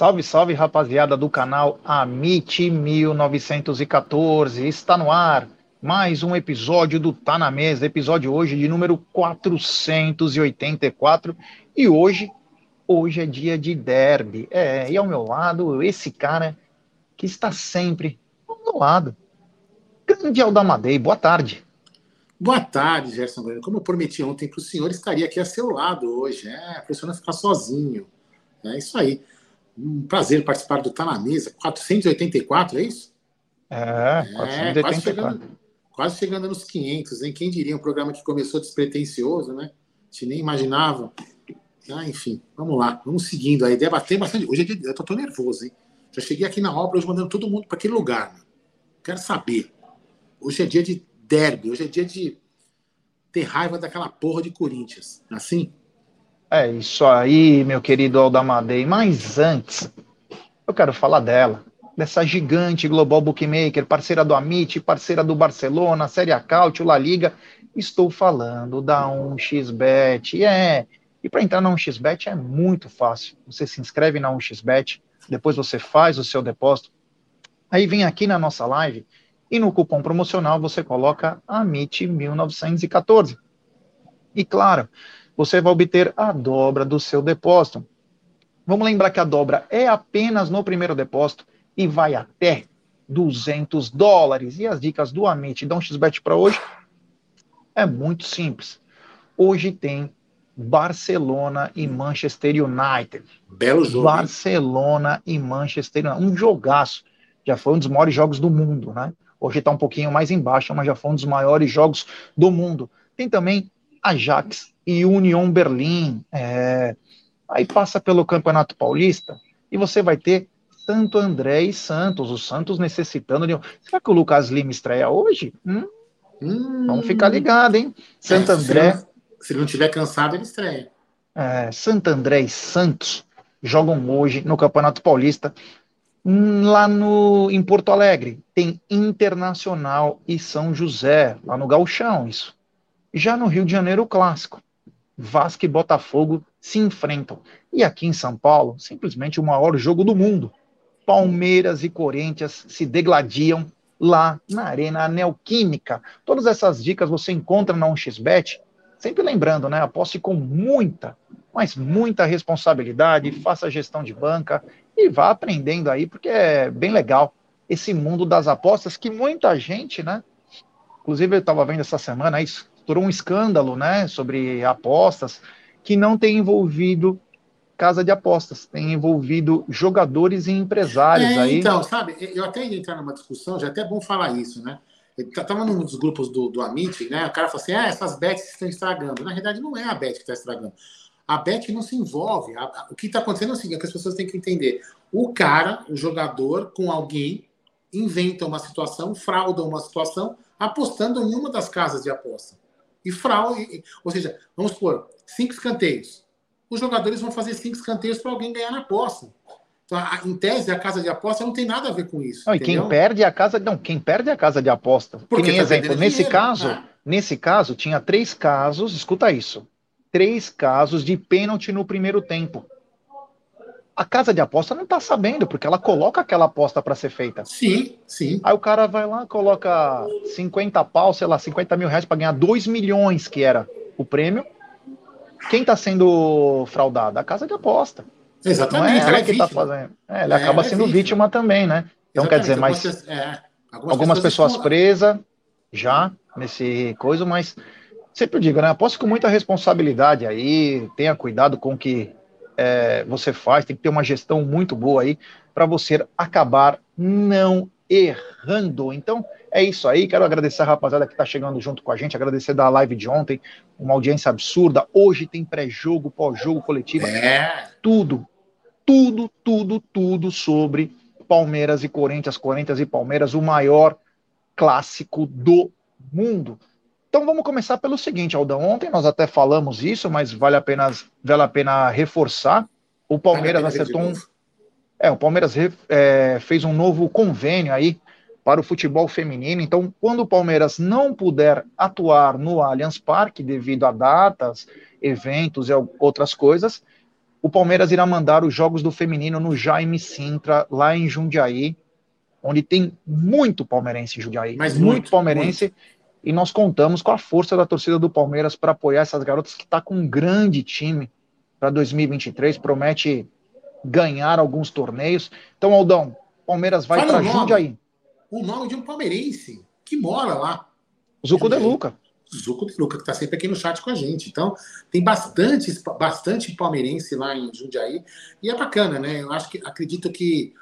Salve, salve, rapaziada do canal Amit 1914. Está no ar mais um episódio do Tá na Mesa, episódio hoje de número 484. E hoje, hoje é dia de derby. É, e ao meu lado, esse cara que está sempre ao meu lado. Grande Aldamadei, boa tarde. Boa tarde, Gerson. Como eu prometi ontem para o senhor, estaria aqui a seu lado hoje. É, a pessoa não ficar sozinho. É isso aí. Um prazer participar do Tá na Mesa. 484, é isso? É, 484. É, quase, chegando, quase chegando nos 500, hein? Quem diria um programa que começou despretensioso, né? A gente nem imaginava. Ah, enfim, vamos lá. Vamos seguindo aí. Debater bastante. Hoje é dia, eu tô, tô, nervoso, hein? Já cheguei aqui na obra hoje mandando todo mundo para aquele lugar. Né? Quero saber. Hoje é dia de derby. Hoje é dia de ter raiva daquela porra de Corinthians. Assim? É isso aí, meu querido Aldamadei. Mas antes, eu quero falar dela, dessa gigante global bookmaker, parceira do Amit, parceira do Barcelona, Série A Cautio, La Liga. Estou falando da 1xBet. É, e para entrar na 1xBet é muito fácil. Você se inscreve na 1xBet, depois você faz o seu depósito. Aí vem aqui na nossa live e no cupom promocional você coloca AMIT1914. E claro, você vai obter a dobra do seu depósito. Vamos lembrar que a dobra é apenas no primeiro depósito e vai até 200 dólares. E as dicas do Amit dão XBet para hoje é muito simples. Hoje tem Barcelona e Manchester United. Belo jogo. Barcelona e Manchester United. Um jogaço. Já foi um dos maiores jogos do mundo, né? Hoje está um pouquinho mais embaixo, mas já foi um dos maiores jogos do mundo. Tem também Ajax e Union Berlim. É, aí passa pelo Campeonato Paulista e você vai ter Santo André e Santos. O Santos necessitando de. Será que o Lucas Lima estreia hoje? Hum? Hum. Vamos ficar ligado, hein? Santo é, André. Se ele, se ele não tiver cansado, ele estreia. É, Santo André e Santos jogam hoje no Campeonato Paulista. Hum, lá no, em Porto Alegre tem Internacional e São José, lá no Galchão, isso. Já no Rio de Janeiro, o clássico. Vasco e Botafogo se enfrentam. E aqui em São Paulo, simplesmente o maior jogo do mundo. Palmeiras e Corinthians se degladiam lá na Arena Neoquímica. Todas essas dicas você encontra na 1xBet. Sempre lembrando, né? Aposte com muita, mas muita responsabilidade, faça gestão de banca e vá aprendendo aí, porque é bem legal esse mundo das apostas que muita gente, né? Inclusive, eu estava vendo essa semana isso, estourou um escândalo, né, sobre apostas que não tem envolvido casa de apostas, tem envolvido jogadores e empresários é, aí. Então, sabe, eu até ia entrar numa discussão, já é até bom falar isso, né? Estava num dos grupos do, do Amit, né? O cara falou assim: ah, essas bets estão estragando. Na realidade, não é a bet que está estragando. A bet não se envolve. A, a, o que está acontecendo é o seguinte: é que as pessoas têm que entender. O cara, o jogador, com alguém, inventa uma situação, frauda uma situação, apostando em uma das casas de aposta e fraude. Ou seja, vamos supor, cinco escanteios. Os jogadores vão fazer cinco escanteios para alguém ganhar na aposta. Então, a, em tese, a casa de aposta não tem nada a ver com isso. Não, e quem perde a casa. Não, quem perde a casa de aposta. Porque, que nem tá exemplo, nesse dinheiro, caso, né? nesse caso, tinha três casos, escuta isso. Três casos de pênalti no primeiro tempo a casa de aposta não está sabendo, porque ela coloca aquela aposta para ser feita. Sim, sim. Aí o cara vai lá, coloca 50 pau, sei lá, 50 mil reais para ganhar 2 milhões, que era o prêmio. Quem está sendo fraudado? A casa de aposta. Exatamente. Não é ela, ela que está fazendo. É, ele é, acaba sendo vítima. vítima também, né? Então, Exatamente. quer dizer, mas é, algumas, algumas, pessoas, pessoas presas já nesse coisa, mas sempre digo, né? Aposto com muita responsabilidade aí, tenha cuidado com o que é, você faz, tem que ter uma gestão muito boa aí para você acabar não errando. Então, é isso aí. Quero agradecer a rapaziada que está chegando junto com a gente, agradecer da live de ontem, uma audiência absurda. Hoje tem pré-jogo, pós-jogo coletivo. É. Tudo, tudo, tudo, tudo sobre Palmeiras e Corinthians, Corinthians e Palmeiras, o maior clássico do mundo. Então vamos começar pelo seguinte, Aldão. Ontem nós até falamos isso, mas vale a pena, vale a pena reforçar. O Palmeiras acertou um. É, o Palmeiras é, fez um novo convênio aí para o futebol feminino. Então, quando o Palmeiras não puder atuar no Allianz Parque devido a datas, eventos e outras coisas, o Palmeiras irá mandar os jogos do feminino no Jaime Sintra, lá em Jundiaí, onde tem muito palmeirense em Jundiaí, Mas muito, muito palmeirense. Muito. E nós contamos com a força da torcida do Palmeiras para apoiar essas garotas que está com um grande time para 2023, promete ganhar alguns torneios. Então, Aldão, Palmeiras vai para Jundiaí. O nome de um palmeirense que mora lá. Zuco de Luca. Zuco de Luca, que está sempre aqui no chat com a gente. Então, tem bastante, bastante palmeirense lá em Jundiaí. E é bacana, né? Eu acho que acredito que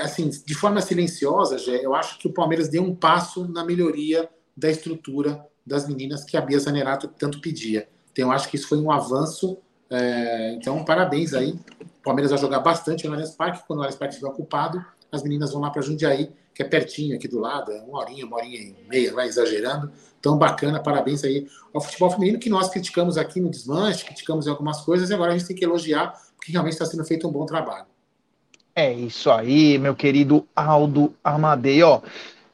assim, de forma silenciosa, já, eu acho que o Palmeiras deu um passo na melhoria da estrutura das meninas que a Bia Zanerato tanto pedia. Então, eu acho que isso foi um avanço. É, então, parabéns aí. O Palmeiras vai jogar bastante no Allianz Parque. Quando o Allianz Parque estiver ocupado, as meninas vão lá para Jundiaí, que é pertinho aqui do lado, é uma horinha, uma horinha e meia, vai exagerando. Então, bacana, parabéns aí ao futebol feminino, que nós criticamos aqui no desmanche, criticamos em algumas coisas, e agora a gente tem que elogiar, porque realmente está sendo feito um bom trabalho. É isso aí, meu querido Aldo Amadei. Ó,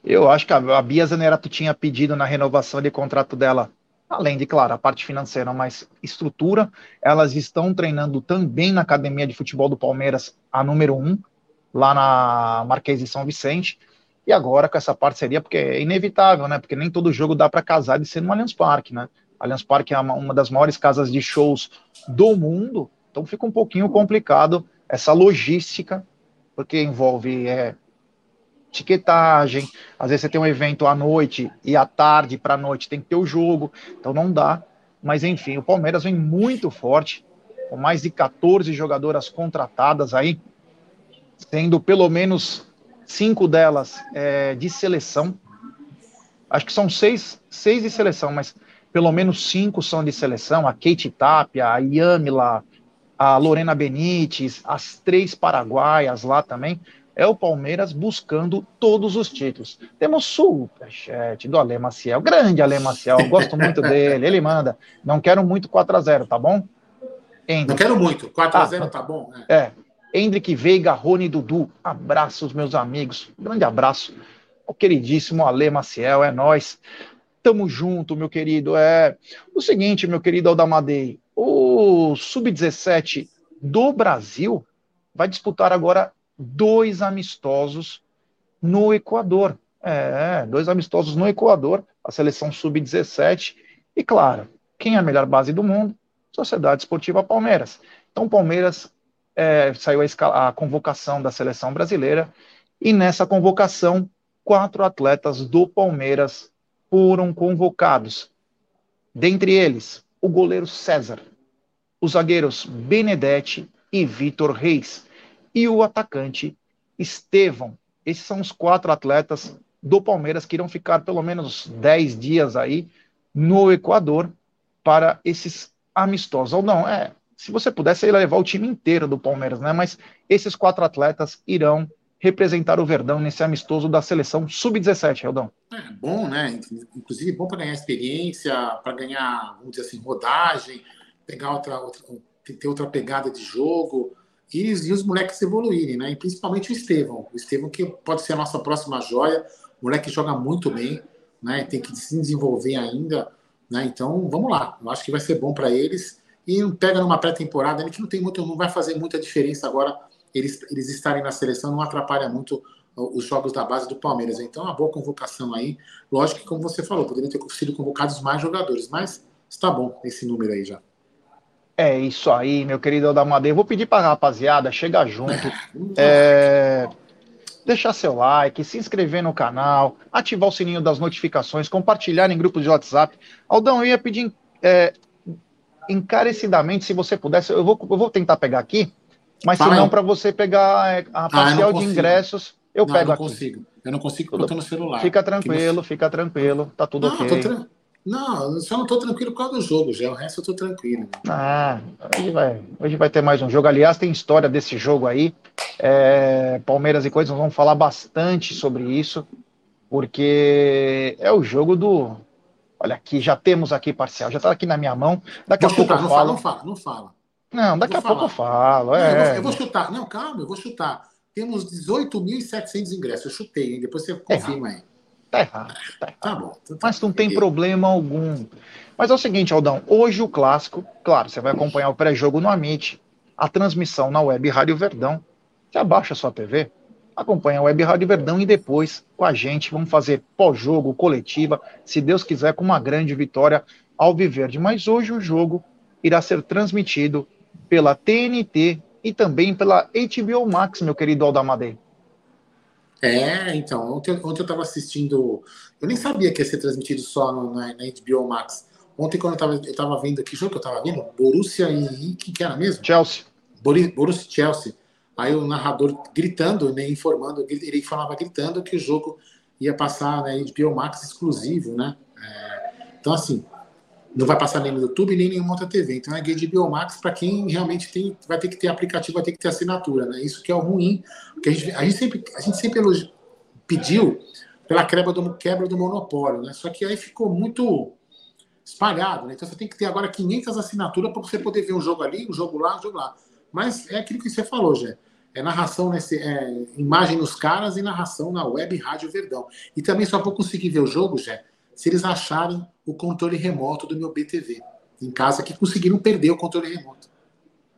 eu acho que a Bia Zanerato tinha pedido na renovação de contrato dela, além de, claro, a parte financeira, mas estrutura. Elas estão treinando também na academia de futebol do Palmeiras, a número um, lá na Marquês de São Vicente. E agora com essa parceria, porque é inevitável, né? Porque nem todo jogo dá para casar de ser no Allianz Parque, né? Allianz Parque é uma das maiores casas de shows do mundo, então fica um pouquinho complicado essa logística, porque envolve é, etiquetagem, às vezes você tem um evento à noite e à tarde para a noite tem que ter o jogo, então não dá. Mas enfim, o Palmeiras vem muito forte, com mais de 14 jogadoras contratadas aí, sendo pelo menos cinco delas é, de seleção. Acho que são seis, seis de seleção, mas pelo menos cinco são de seleção. A Kate Tapia, a Yamila, a Lorena Benítez, as três paraguaias lá também. É o Palmeiras buscando todos os títulos. Temos superchat do Ale Maciel, grande Ale Maciel, gosto muito dele. Ele manda. Não quero muito 4 a 0 tá bom? Não quero muito, 4 a 0 ah, tá bom. É. é. Hendrick Veiga, Rony Dudu, abraços, meus amigos. Grande abraço ao queridíssimo Ale Maciel, é nós. Tamo junto, meu querido. É o seguinte, meu querido Aldamadei, o Sub-17 do Brasil vai disputar agora dois amistosos no Equador. É, dois amistosos no Equador, a seleção Sub-17. E claro, quem é a melhor base do mundo? Sociedade Esportiva Palmeiras. Então, Palmeiras é, saiu a, a convocação da seleção brasileira, e nessa convocação, quatro atletas do Palmeiras foram convocados. Dentre eles, o goleiro César, os zagueiros Benedetti e Vitor Reis, e o atacante Estevão. Esses são os quatro atletas do Palmeiras que irão ficar pelo menos 10 dias aí no Equador para esses amistosos. Ou não, é, se você pudesse, ia levar o time inteiro do Palmeiras, né? Mas esses quatro atletas irão representar o Verdão nesse amistoso da seleção sub-17, Reldão. É bom, né? Inclusive bom para ganhar experiência, para ganhar, vamos dizer assim, rodagem, pegar outra, outra, ter outra pegada de jogo e, e os moleques evoluírem, né? E principalmente o Estevão. O Estevão que pode ser a nossa próxima joia. O moleque joga muito bem, né? Tem que se desenvolver ainda, né? Então, vamos lá. Eu acho que vai ser bom para eles e pega numa pré-temporada que não tem muito, não vai fazer muita diferença agora eles, eles estarem na seleção, não atrapalha muito os jogos da base do Palmeiras. Então, uma boa convocação aí. Lógico que, como você falou, poderiam ter sido convocados mais jogadores, mas está bom esse número aí já. É isso aí, meu querido Aldamadei. Vou pedir para a rapaziada chegar junto, é, deixar seu like, se inscrever no canal, ativar o sininho das notificações, compartilhar em grupos de WhatsApp. Aldão, eu ia pedir é, encarecidamente, se você pudesse, eu vou, eu vou tentar pegar aqui, mas se não, para você pegar é, a ah, parcial ah, de ingressos, eu não, pego eu não aqui. Consigo. Eu não consigo porque eu tô no celular. Fica tranquilo, fica tranquilo, tá tudo não, ok. Tra... Não, só não tô tranquilo por causa do jogo, já. O resto eu tô tranquilo. Ah, hoje vai, hoje vai ter mais um jogo. Aliás, tem história desse jogo aí. É, Palmeiras e coisas, vamos falar bastante sobre isso, porque é o jogo do, Olha aqui, já temos aqui parcial, já está aqui na minha mão. Daqui vou a chutar, pouco eu falo. Não fala, não fala. Não, daqui a pouco eu falo. É. Não, eu, vou, eu, vou, chutar. Não, calma, eu vou chutar. Temos 18.700 ingressos. Eu chutei, hein? Depois você confirma aí. Tá errado. Tá, errado. tá bom. Tá Mas não tem problema algum. Mas é o seguinte, Aldão. Hoje o clássico, claro, você vai acompanhar o pré-jogo no Amit. a transmissão na Web Rádio Verdão. Você abaixa a sua TV, acompanha a Web Rádio Verdão e depois com a gente vamos fazer pós-jogo, coletiva, se Deus quiser, com uma grande vitória ao Viverde. Mas hoje o jogo irá ser transmitido pela TNT e também pela HBO Max, meu querido Aldamadei. É, então, ontem, ontem eu estava assistindo. Eu nem sabia que ia ser transmitido só no, na, na, HBO Max. Ontem, quando eu estava vendo. Que jogo que eu estava vendo? Borussia e. Quem que era mesmo? Chelsea. Borussia Chelsea. Aí o narrador gritando, né, informando, ele falava gritando que o jogo ia passar na né, HBO Max exclusivo, né? É, então, assim, não vai passar nem no YouTube nem em nenhuma outra TV. Então é HBO Max para quem realmente tem, vai ter que ter aplicativo, vai ter que ter assinatura, né? Isso que é o ruim, porque a gente, a gente sempre, a gente sempre pediu pela quebra do, quebra do monopólio, né? Só que aí ficou muito espalhado, né? Então você tem que ter agora 500 assinaturas para você poder ver um jogo ali, um jogo lá, um jogo lá. Mas é aquilo que você falou, Jé. É narração, nesse, é, imagem nos caras e narração na web Rádio Verdão. E também só vou conseguir ver o jogo, Jé, se eles acharem o controle remoto do meu BTV em casa que conseguiram perder o controle remoto.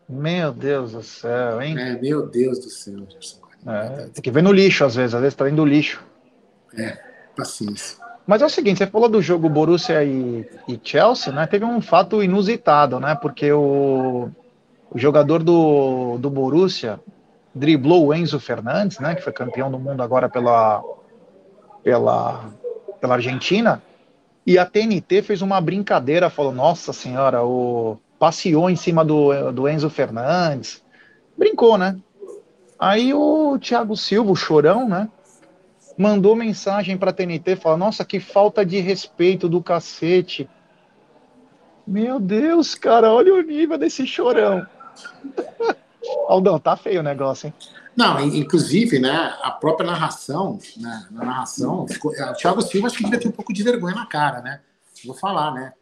Meu Deus do céu, hein? É, meu Deus do céu, Gerson. É, tem que ver no lixo, às vezes, às vezes tá indo lixo. É, paciência. Mas é o seguinte, você falou do jogo Borussia e, e Chelsea, né? Teve um fato inusitado, né? Porque o, o jogador do, do Borussia driblou o Enzo Fernandes, né? Que foi campeão do mundo agora pela, pela, pela Argentina. E a TNT fez uma brincadeira, falou: Nossa senhora, o passeou em cima do, do Enzo Fernandes. Brincou, né? Aí o Thiago Silva, o chorão, né? Mandou mensagem para a TNT, falou: Nossa, que falta de respeito do cacete. Meu Deus, cara, olha o nível desse chorão. Aldão, tá feio o negócio, hein? Não, inclusive, né, a própria narração, né, na narração, ficou, é, o Thiago Silva acho que devia ter um pouco de vergonha na cara, né? Vou falar, né?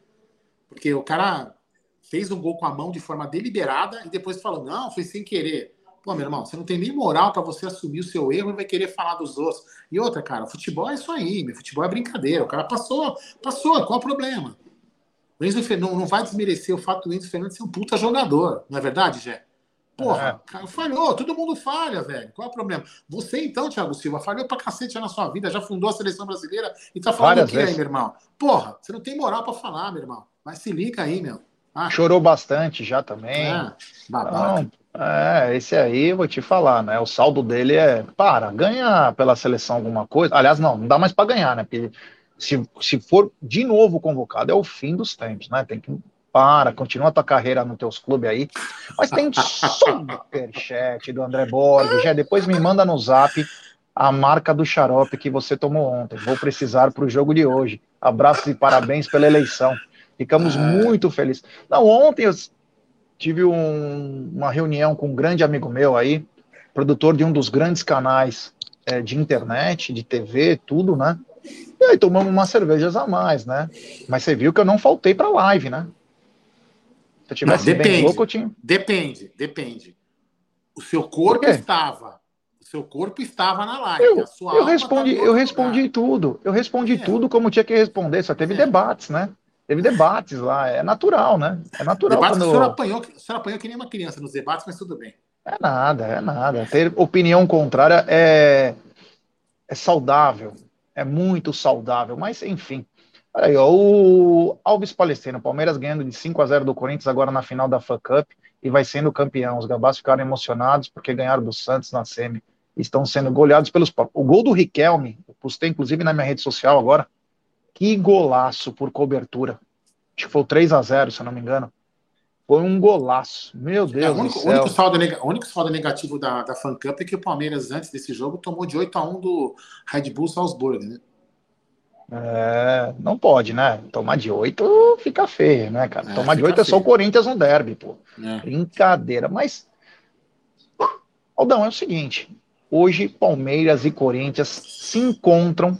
Porque o cara fez um gol com a mão de forma deliberada e depois falou: não, foi sem querer. Pô, meu irmão, você não tem nem moral para você assumir o seu erro e vai querer falar dos outros. E outra, cara, futebol é isso aí, meu futebol é brincadeira. O cara passou, passou, qual o problema? O Enzo não, não vai desmerecer o fato do Enzo Fernandes ser um puta jogador, não é verdade, Jé? Porra, é. cara, falhou, todo mundo falha, velho. Qual é o problema? Você, então, Thiago Silva, falhou pra cacete na sua vida, já fundou a seleção brasileira e tá falando Várias o quê aí, meu irmão? Porra, você não tem moral pra falar, meu irmão. Mas se liga aí, meu. Ah. Chorou bastante já também. É, babaca. é, esse aí, vou te falar, né? O saldo dele é, para, ganha pela seleção alguma coisa. Aliás, não, não dá mais para ganhar, né? Porque se, se for de novo convocado, é o fim dos tempos, né? Tem que para, continua tua carreira nos teus clubes aí. Mas tem superchat do André Borges. Já depois me manda no zap a marca do xarope que você tomou ontem. Vou precisar para o jogo de hoje. Abraços e parabéns pela eleição. Ficamos é. muito felizes. Não, ontem eu tive um, uma reunião com um grande amigo meu aí, produtor de um dos grandes canais é, de internet, de TV, tudo, né? E aí tomamos umas cervejas a mais, né? Mas você viu que eu não faltei para live, né? Se eu tivesse não, depende, louco, eu tinha. Depende, depende. O seu corpo estava. O seu corpo estava na live. Eu, eu respondi, eu respondi tudo. Eu respondi é. tudo como tinha que responder. Só teve é. debates, né? Teve debates lá. É natural, né? É natural. Debates, quando... o, senhor apanhou, o senhor apanhou que nem uma criança nos debates, mas tudo bem. É nada, é nada. Ter opinião contrária é, é saudável. É muito saudável. Mas, enfim. Aí, ó, o Alves Palestino, Palmeiras ganhando de 5 a 0 do Corinthians agora na final da FA Cup e vai sendo campeão. Os gabás ficaram emocionados porque ganharam do Santos na semi. Estão sendo goleados pelos. O gol do Riquelme, postei inclusive na minha rede social agora. Que golaço por cobertura. Acho que foi o 3 a 0 se eu não me engano. Foi um golaço. Meu Deus é, o único, do céu. O único saldo, único saldo negativo da, da Fan Cup é que o Palmeiras, antes desse jogo, tomou de 8 a 1 do Red Bull Salzburg, né? É, não pode, né? Tomar de oito fica feio, né, cara? É, Tomar de oito é só o Corinthians no derby, pô. É. Brincadeira. Mas, Aldão, é o seguinte: hoje Palmeiras e Corinthians se encontram.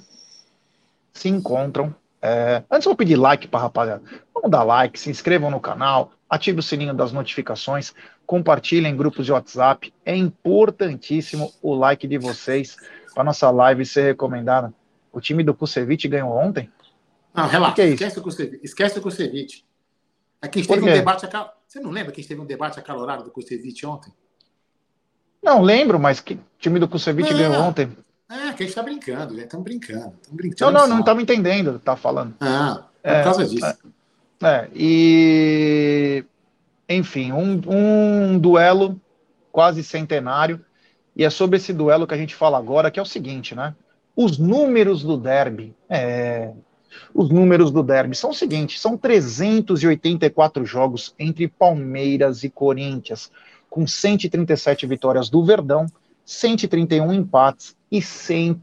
Se encontram. É... Antes eu vou pedir like para rapaziada. Vamos dar like, se inscrevam no canal, ative o sininho das notificações, compartilhem em grupos de WhatsApp. É importantíssimo o like de vocês para nossa live ser recomendada o time do Kusevich ganhou ontem? Não, relaxa. Que é esquece, o Kusevich, esquece o Kusevich. Aqui a gente teve um debate. Você não lembra que a gente teve um debate acalorado do Kusevich ontem? Não, lembro, mas que time do Kusevich ganhou ontem? É, que a gente tá brincando, já estamos brincando. brincando. Não, não, não estava entendendo, tá falando. Ah, é, por causa disso. É, é, e enfim, um, um duelo quase centenário. E é sobre esse duelo que a gente fala agora, que é o seguinte, né? Os números do derby, é, os números do derby são os seguintes: são 384 jogos entre Palmeiras e Corinthians, com 137 vitórias do Verdão, 131 empates e 100,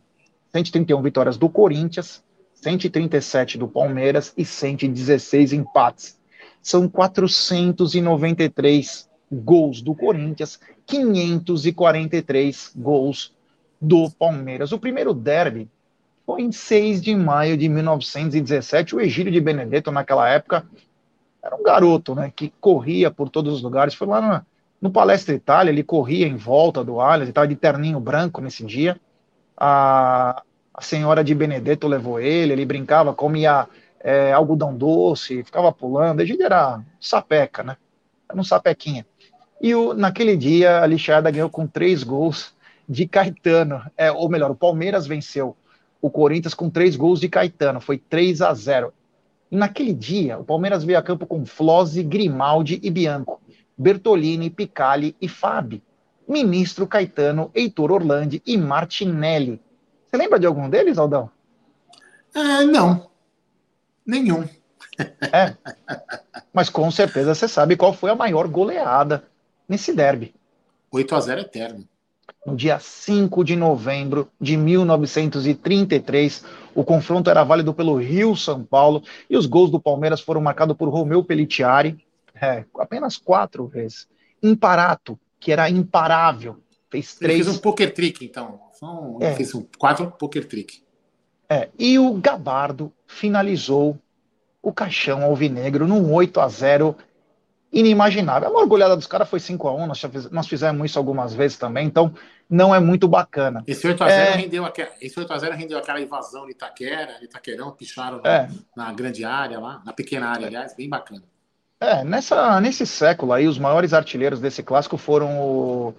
131 vitórias do Corinthians, 137 do Palmeiras e 116 empates. São 493 gols do Corinthians, 543 gols do Palmeiras. O primeiro derby foi em 6 de maio de 1917. O Egílio de Benedetto, naquela época, era um garoto, né, que corria por todos os lugares. Foi lá no, Palestra Itália, ele corria em volta do Allianz, estava de terninho branco nesse dia. A, a senhora de Benedetto levou ele, ele brincava, comia é, algodão doce, ficava pulando. Egílio era sapeca, né? Era um sapequinha. E o, naquele dia, a Lixada ganhou com três gols de Caetano. É, ou melhor, o Palmeiras venceu o Corinthians com três gols de Caetano, foi 3 a 0. E naquele dia, o Palmeiras veio a campo com Flose, Grimaldi e Bianco, Bertolini, Picali e Fabi, Ministro Caetano, Heitor Orlandi e Martinelli. Você lembra de algum deles, Aldão? É, não, nenhum. É, mas com certeza você sabe qual foi a maior goleada nesse derby. 8 a 0 eterno no dia 5 de novembro de 1933. O confronto era válido pelo Rio São Paulo e os gols do Palmeiras foram marcados por Romeu Pelliciari, é, apenas quatro vezes. Imparato, que era imparável, fez três. Ele fez um poker trick, então. É. Fez um quatro poker trick. É, e o Gabardo finalizou o caixão alvinegro num 8 a 0 inimaginável. A mergulhada dos caras foi 5 a 1 nós, nós fizemos isso algumas vezes também, então não é muito bacana. Esse 8x0 é... rendeu, aquela, esse 8 a 0 rendeu aquela invasão de Itaquera, Itaquerão, picharam é. na, grande área lá, na pequena área, aliás, bem bacana. É, nessa, nesse século aí, os maiores artilheiros desse clássico foram o,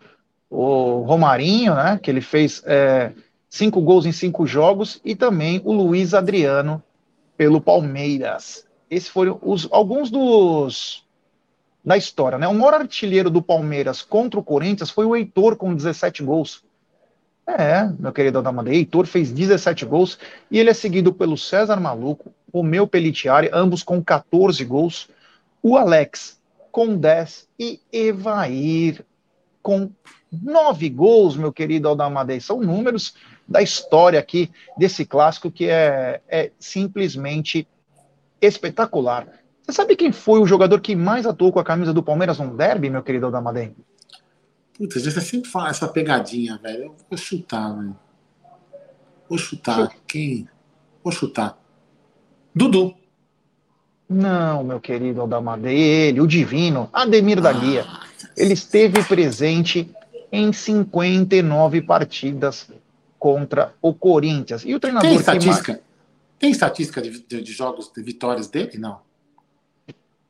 o Romarinho, né, que ele fez é, cinco gols em cinco jogos, e também o Luiz Adriano pelo Palmeiras. Esses foram os, alguns dos da história. Né? O maior artilheiro do Palmeiras contra o Corinthians foi o Heitor, com 17 gols. É, meu querido Adamada, Heitor fez 17 gols e ele é seguido pelo César Maluco, o meu Pelitiari, ambos com 14 gols, o Alex com 10 e Evair com 9 gols, meu querido Aldamadei. São números da história aqui desse clássico que é, é simplesmente espetacular. Você sabe quem foi o jogador que mais atuou com a camisa do Palmeiras no derby, meu querido Aldamadem? Putz, você sempre fala essa pegadinha, velho. Eu vou chutar, velho. Vou chutar. Quem? Vou chutar. Dudu. Não, meu querido Aldamadei, ele, o divino, Ademir da Guia. Ah, ele esteve presente em 59 partidas contra o Corinthians. E o treinador Tem estatística? Que... Tem estatística de, de, de jogos, de vitórias dele? Não.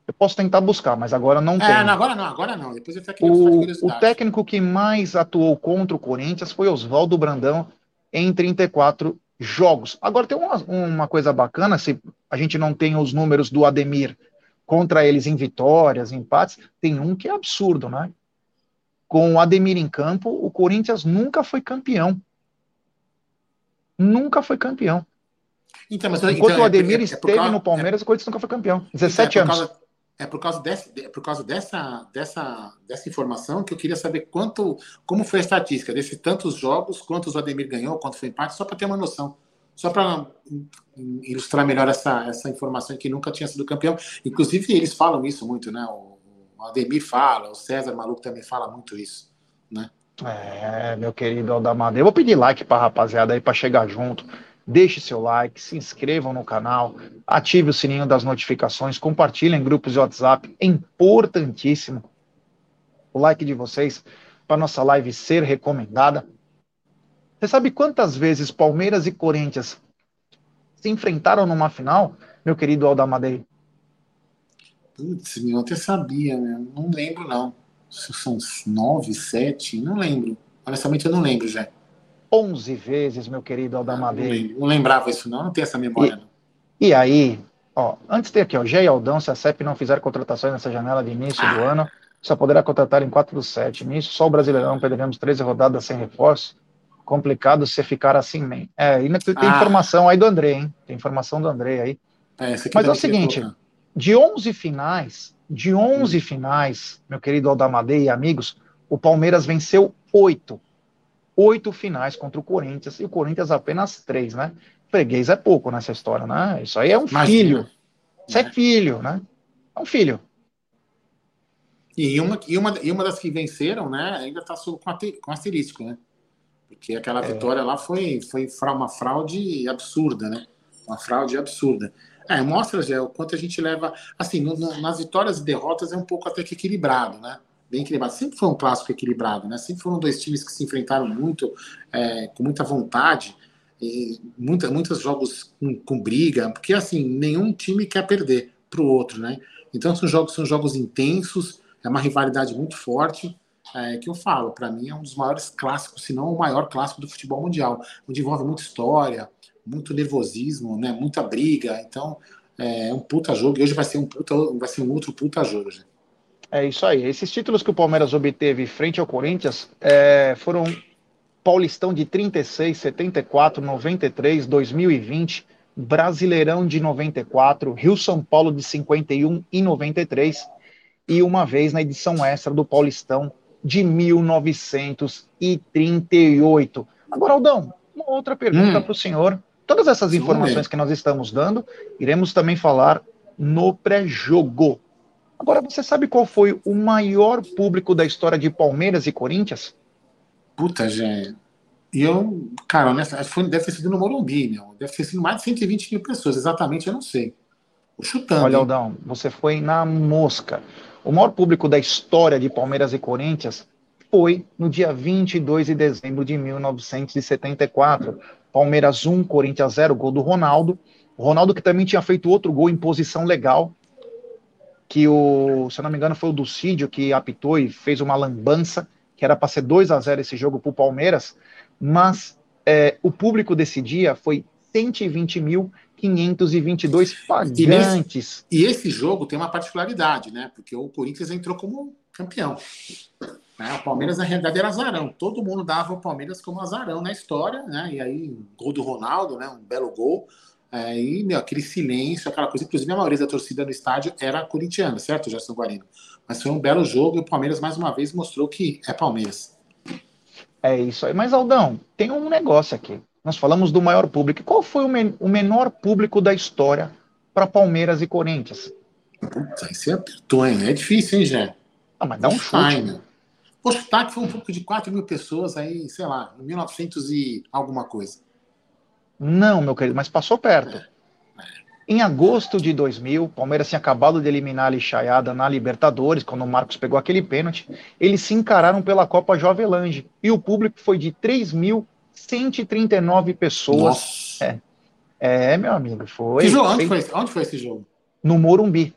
Eu posso tentar buscar, mas agora não é, tem. Não, agora não, agora não. Depois eu o, o técnico que mais atuou contra o Corinthians foi Oswaldo Brandão em 34 jogos. Agora tem uma, uma coisa bacana, se a gente não tem os números do Ademir contra eles em vitórias, empates, tem um que é absurdo, né? Com o Ademir em campo, o Corinthians nunca foi campeão. Nunca foi campeão. Então, mas, Enquanto então, o Ademir é, é, esteve causa, no Palmeiras, é, o Corinthians nunca foi campeão. 17 então, é anos. Causa, é por causa, desse, é por causa dessa, dessa, dessa informação que eu queria saber quanto, como foi a estatística desses tantos jogos, quantos o Ademir ganhou, quanto foi empate, só para ter uma noção. Só para ilustrar melhor essa, essa informação que nunca tinha sido campeão. Inclusive, eles falam isso muito, né? O, o Ademir fala, o César Maluco também fala muito isso, né? É, meu querido Aldamada. Eu vou pedir like para rapaziada aí para chegar junto deixe seu like, se inscrevam no canal, ative o sininho das notificações, compartilhem em grupos de WhatsApp, é importantíssimo o like de vocês para nossa live ser recomendada. Você sabe quantas vezes Palmeiras e Corinthians se enfrentaram numa final, meu querido Aldamadei? Putz, meu, até sabia, né? Não lembro, não. Se são nove, sete, não lembro. Honestamente, eu não lembro já. Onze vezes, meu querido Aldamadei. Não, não, lembrava isso, não. Não tem essa memória, e. E aí, ó, antes tem aqui, ó, Gé e Aldão, se a CEP não fizer contratações nessa janela de início ah. do ano, só poderá contratar em 4 do 7. Nisso, só o Brasileirão perderemos 13 rodadas sem reforço. Complicado se ficar assim, man. É, ainda tem ah. informação aí do André, hein? Tem informação do André aí. É, Mas é o seguinte, de 11 finais, de 11 hum. finais, meu querido Aldamadei e amigos, o Palmeiras venceu 8. Oito finais contra o Corinthians, e o Corinthians apenas três, né? Freguês é pouco nessa história, né? Isso aí é um filho. Isso é. é filho, né? É um filho. E uma, e uma, e uma das que venceram, né, ainda está com, com asterisco, né? Porque aquela é. vitória lá foi, foi uma fraude absurda, né? Uma fraude absurda. É, mostra, Gé, o quanto a gente leva. Assim, no, no, nas vitórias e derrotas é um pouco até que equilibrado, né? Bem equilibrado. Sempre foi um clássico equilibrado, né? Sempre foram dois times que se enfrentaram muito, é, com muita vontade, e muita, muitos jogos com, com briga, porque assim, nenhum time quer perder para o outro, né? Então são jogos, são jogos intensos é uma rivalidade muito forte. É, que eu falo, para mim é um dos maiores clássicos, se não o maior clássico do futebol mundial, onde envolve muita história, muito nervosismo, né, muita briga. Então é um puta jogo e hoje vai ser um puta, vai ser um outro puta jogo. É isso aí. Esses títulos que o Palmeiras obteve frente ao Corinthians é, foram Paulistão de 36, 74, 93, 2020, Brasileirão de 94, Rio São Paulo de 51 e 93 e uma vez na edição extra do Paulistão de 1938. Agora, Aldão, uma outra pergunta hum. para o senhor. Todas essas informações que nós estamos dando, iremos também falar no pré-jogo. Agora, você sabe qual foi o maior público da história de Palmeiras e Corinthians? Puta, gente. E eu, cara, foi, deve ter sido no Morumbi, meu. Deve ter sido mais de 120 mil pessoas. Exatamente, eu não sei. chutando. Olha, Aldão, você foi na mosca. O maior público da história de Palmeiras e Corinthians foi no dia 22 de dezembro de 1974. Palmeiras 1, Corinthians 0, gol do Ronaldo. O Ronaldo que também tinha feito outro gol em posição legal, que o, se eu não me engano, foi o Ducídio que apitou e fez uma lambança, que era para ser 2 a 0 esse jogo para o Palmeiras, mas é, o público desse dia foi 120 mil 522 pagantes. E, nesse, e, esse jogo tem uma particularidade, né? Porque o Corinthians entrou como campeão. Né? O Palmeiras, na realidade, era azarão. Todo mundo dava o Palmeiras como azarão na história, né? E aí, gol do Ronaldo, né? Um belo gol. É, e meu, aquele silêncio, aquela coisa. Inclusive, a maioria da torcida no estádio era corintiana, certo, Gerson Guarino? Mas foi um belo jogo e o Palmeiras, mais uma vez, mostrou que é Palmeiras. É isso aí. Mas, Aldão, tem um negócio aqui. Nós falamos do maior público. Qual foi o, men o menor público da história para Palmeiras e Corinthians? Puta, aí você apertou, hein? É difícil, hein, Jé? Ah, mas dá um chute. Né? Que foi um pouco de 4 mil pessoas aí, sei lá, em 1900 e alguma coisa. Não, meu querido, mas passou perto. É. Em agosto de 2000, o Palmeiras tinha acabado de eliminar a lixaiada na Libertadores, quando o Marcos pegou aquele pênalti. Eles se encararam pela Copa Jovelange e o público foi de 3 mil 139 pessoas. É. é, meu amigo, foi. Que jogo? Onde, foi, onde foi esse jogo? No Morumbi.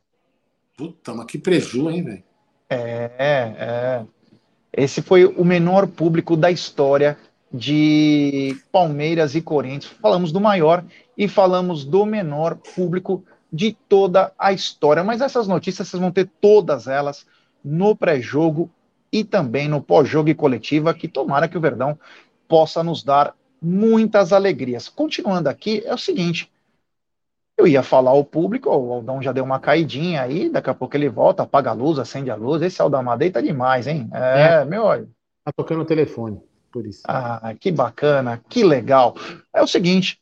Puta, mas que preju, hein, velho? É, é. Esse foi o menor público da história de Palmeiras e Corinthians. Falamos do maior e falamos do menor público de toda a história. Mas essas notícias vocês vão ter todas elas no pré-jogo e também no pós-jogo e coletiva, que tomara que o Verdão possa nos dar muitas alegrias. Continuando aqui, é o seguinte: eu ia falar ao público, o Aldão já deu uma caidinha aí, daqui a pouco ele volta, apaga a luz, acende a luz. Esse Aldamadei tá demais, hein? É, é. meu olho. Tá tocando o telefone, por isso. Ah, que bacana, que legal. É o seguinte: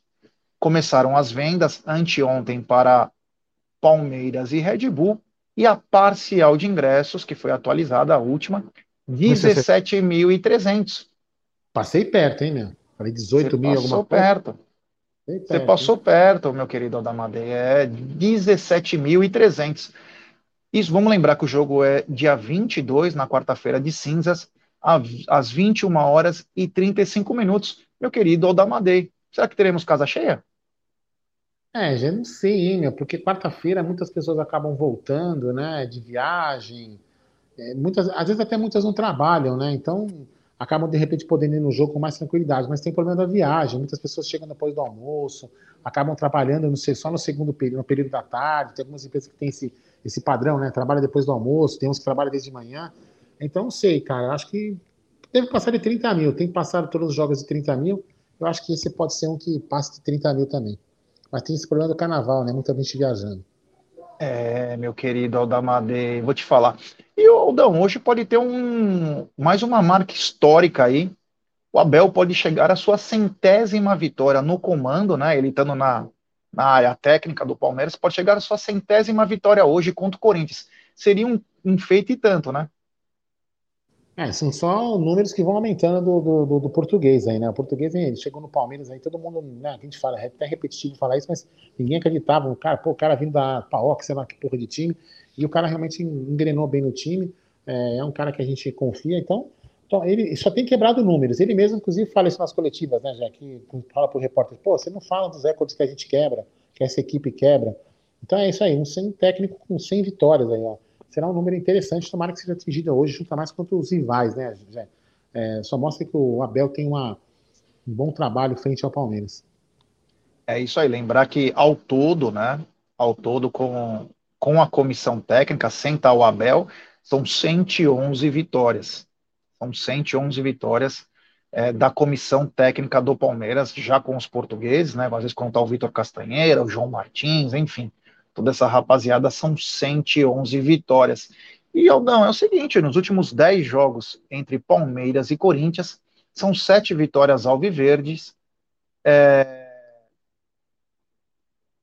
começaram as vendas anteontem para Palmeiras e Red Bull, e a parcial de ingressos, que foi atualizada, a última, 17.300. Passei perto, hein, meu? Falei 18 Você mil alguma coisa. Perto. perto. Você passou hein? perto, meu querido Adamadei. É 17.300. Isso, vamos lembrar que o jogo é dia 22, na quarta-feira de cinzas, às 21 horas e 35 minutos. Meu querido Odamadei, será que teremos casa cheia? É, já não sei, hein, meu, porque quarta-feira muitas pessoas acabam voltando, né, de viagem, é, muitas, às vezes até muitas não trabalham, né, então acabam de repente podendo ir no jogo com mais tranquilidade, mas tem problema da viagem, muitas pessoas chegam depois do almoço, acabam trabalhando não sei, só no segundo período, no período da tarde, tem algumas empresas que têm esse, esse padrão, né, trabalha depois do almoço, tem uns que trabalham desde manhã, então não sei, cara, acho que deve passar de 30 mil, tem que passar todos os jogos de 30 mil, eu acho que esse pode ser um que passe de 30 mil também. Mas tem esse problema do carnaval, né? Muita gente viajando. É, meu querido Aldamadei, vou te falar. E o Aldão, hoje pode ter um mais uma marca histórica aí. O Abel pode chegar à sua centésima vitória no comando, né? Ele estando na, na área técnica do Palmeiras, pode chegar à sua centésima vitória hoje contra o Corinthians. Seria um, um feito e tanto, né? É, são só números que vão aumentando do, do, do, português aí, né? O português ele chegou no Palmeiras aí, todo mundo, né? A gente fala, é até repetitivo falar isso, mas ninguém acreditava. O cara, pô, o cara vindo da Paok, sei lá que porra de time, e o cara realmente engrenou bem no time. É, é um cara que a gente confia, então, então, ele só tem quebrado números. Ele mesmo, inclusive, fala isso nas coletivas, né, já que fala pro repórter, pô, você não fala dos recordes que a gente quebra, que essa equipe quebra. Então é isso aí, um 100 técnico com 100 vitórias aí, ó será um número interessante, tomara que seja atingido hoje, junto mais contra os rivais, né? É, só mostra que o Abel tem uma, um bom trabalho frente ao Palmeiras. É isso aí, lembrar que ao todo, né, ao todo com, com a comissão técnica, sem estar o Abel, são 111 vitórias. São 111 vitórias é, da comissão técnica do Palmeiras, já com os portugueses, né, às vezes contar o Vitor Castanheira, o João Martins, enfim, toda essa rapaziada são 111 vitórias. E Aldão, é o seguinte, nos últimos 10 jogos entre Palmeiras e Corinthians, são sete vitórias alviverdes, é,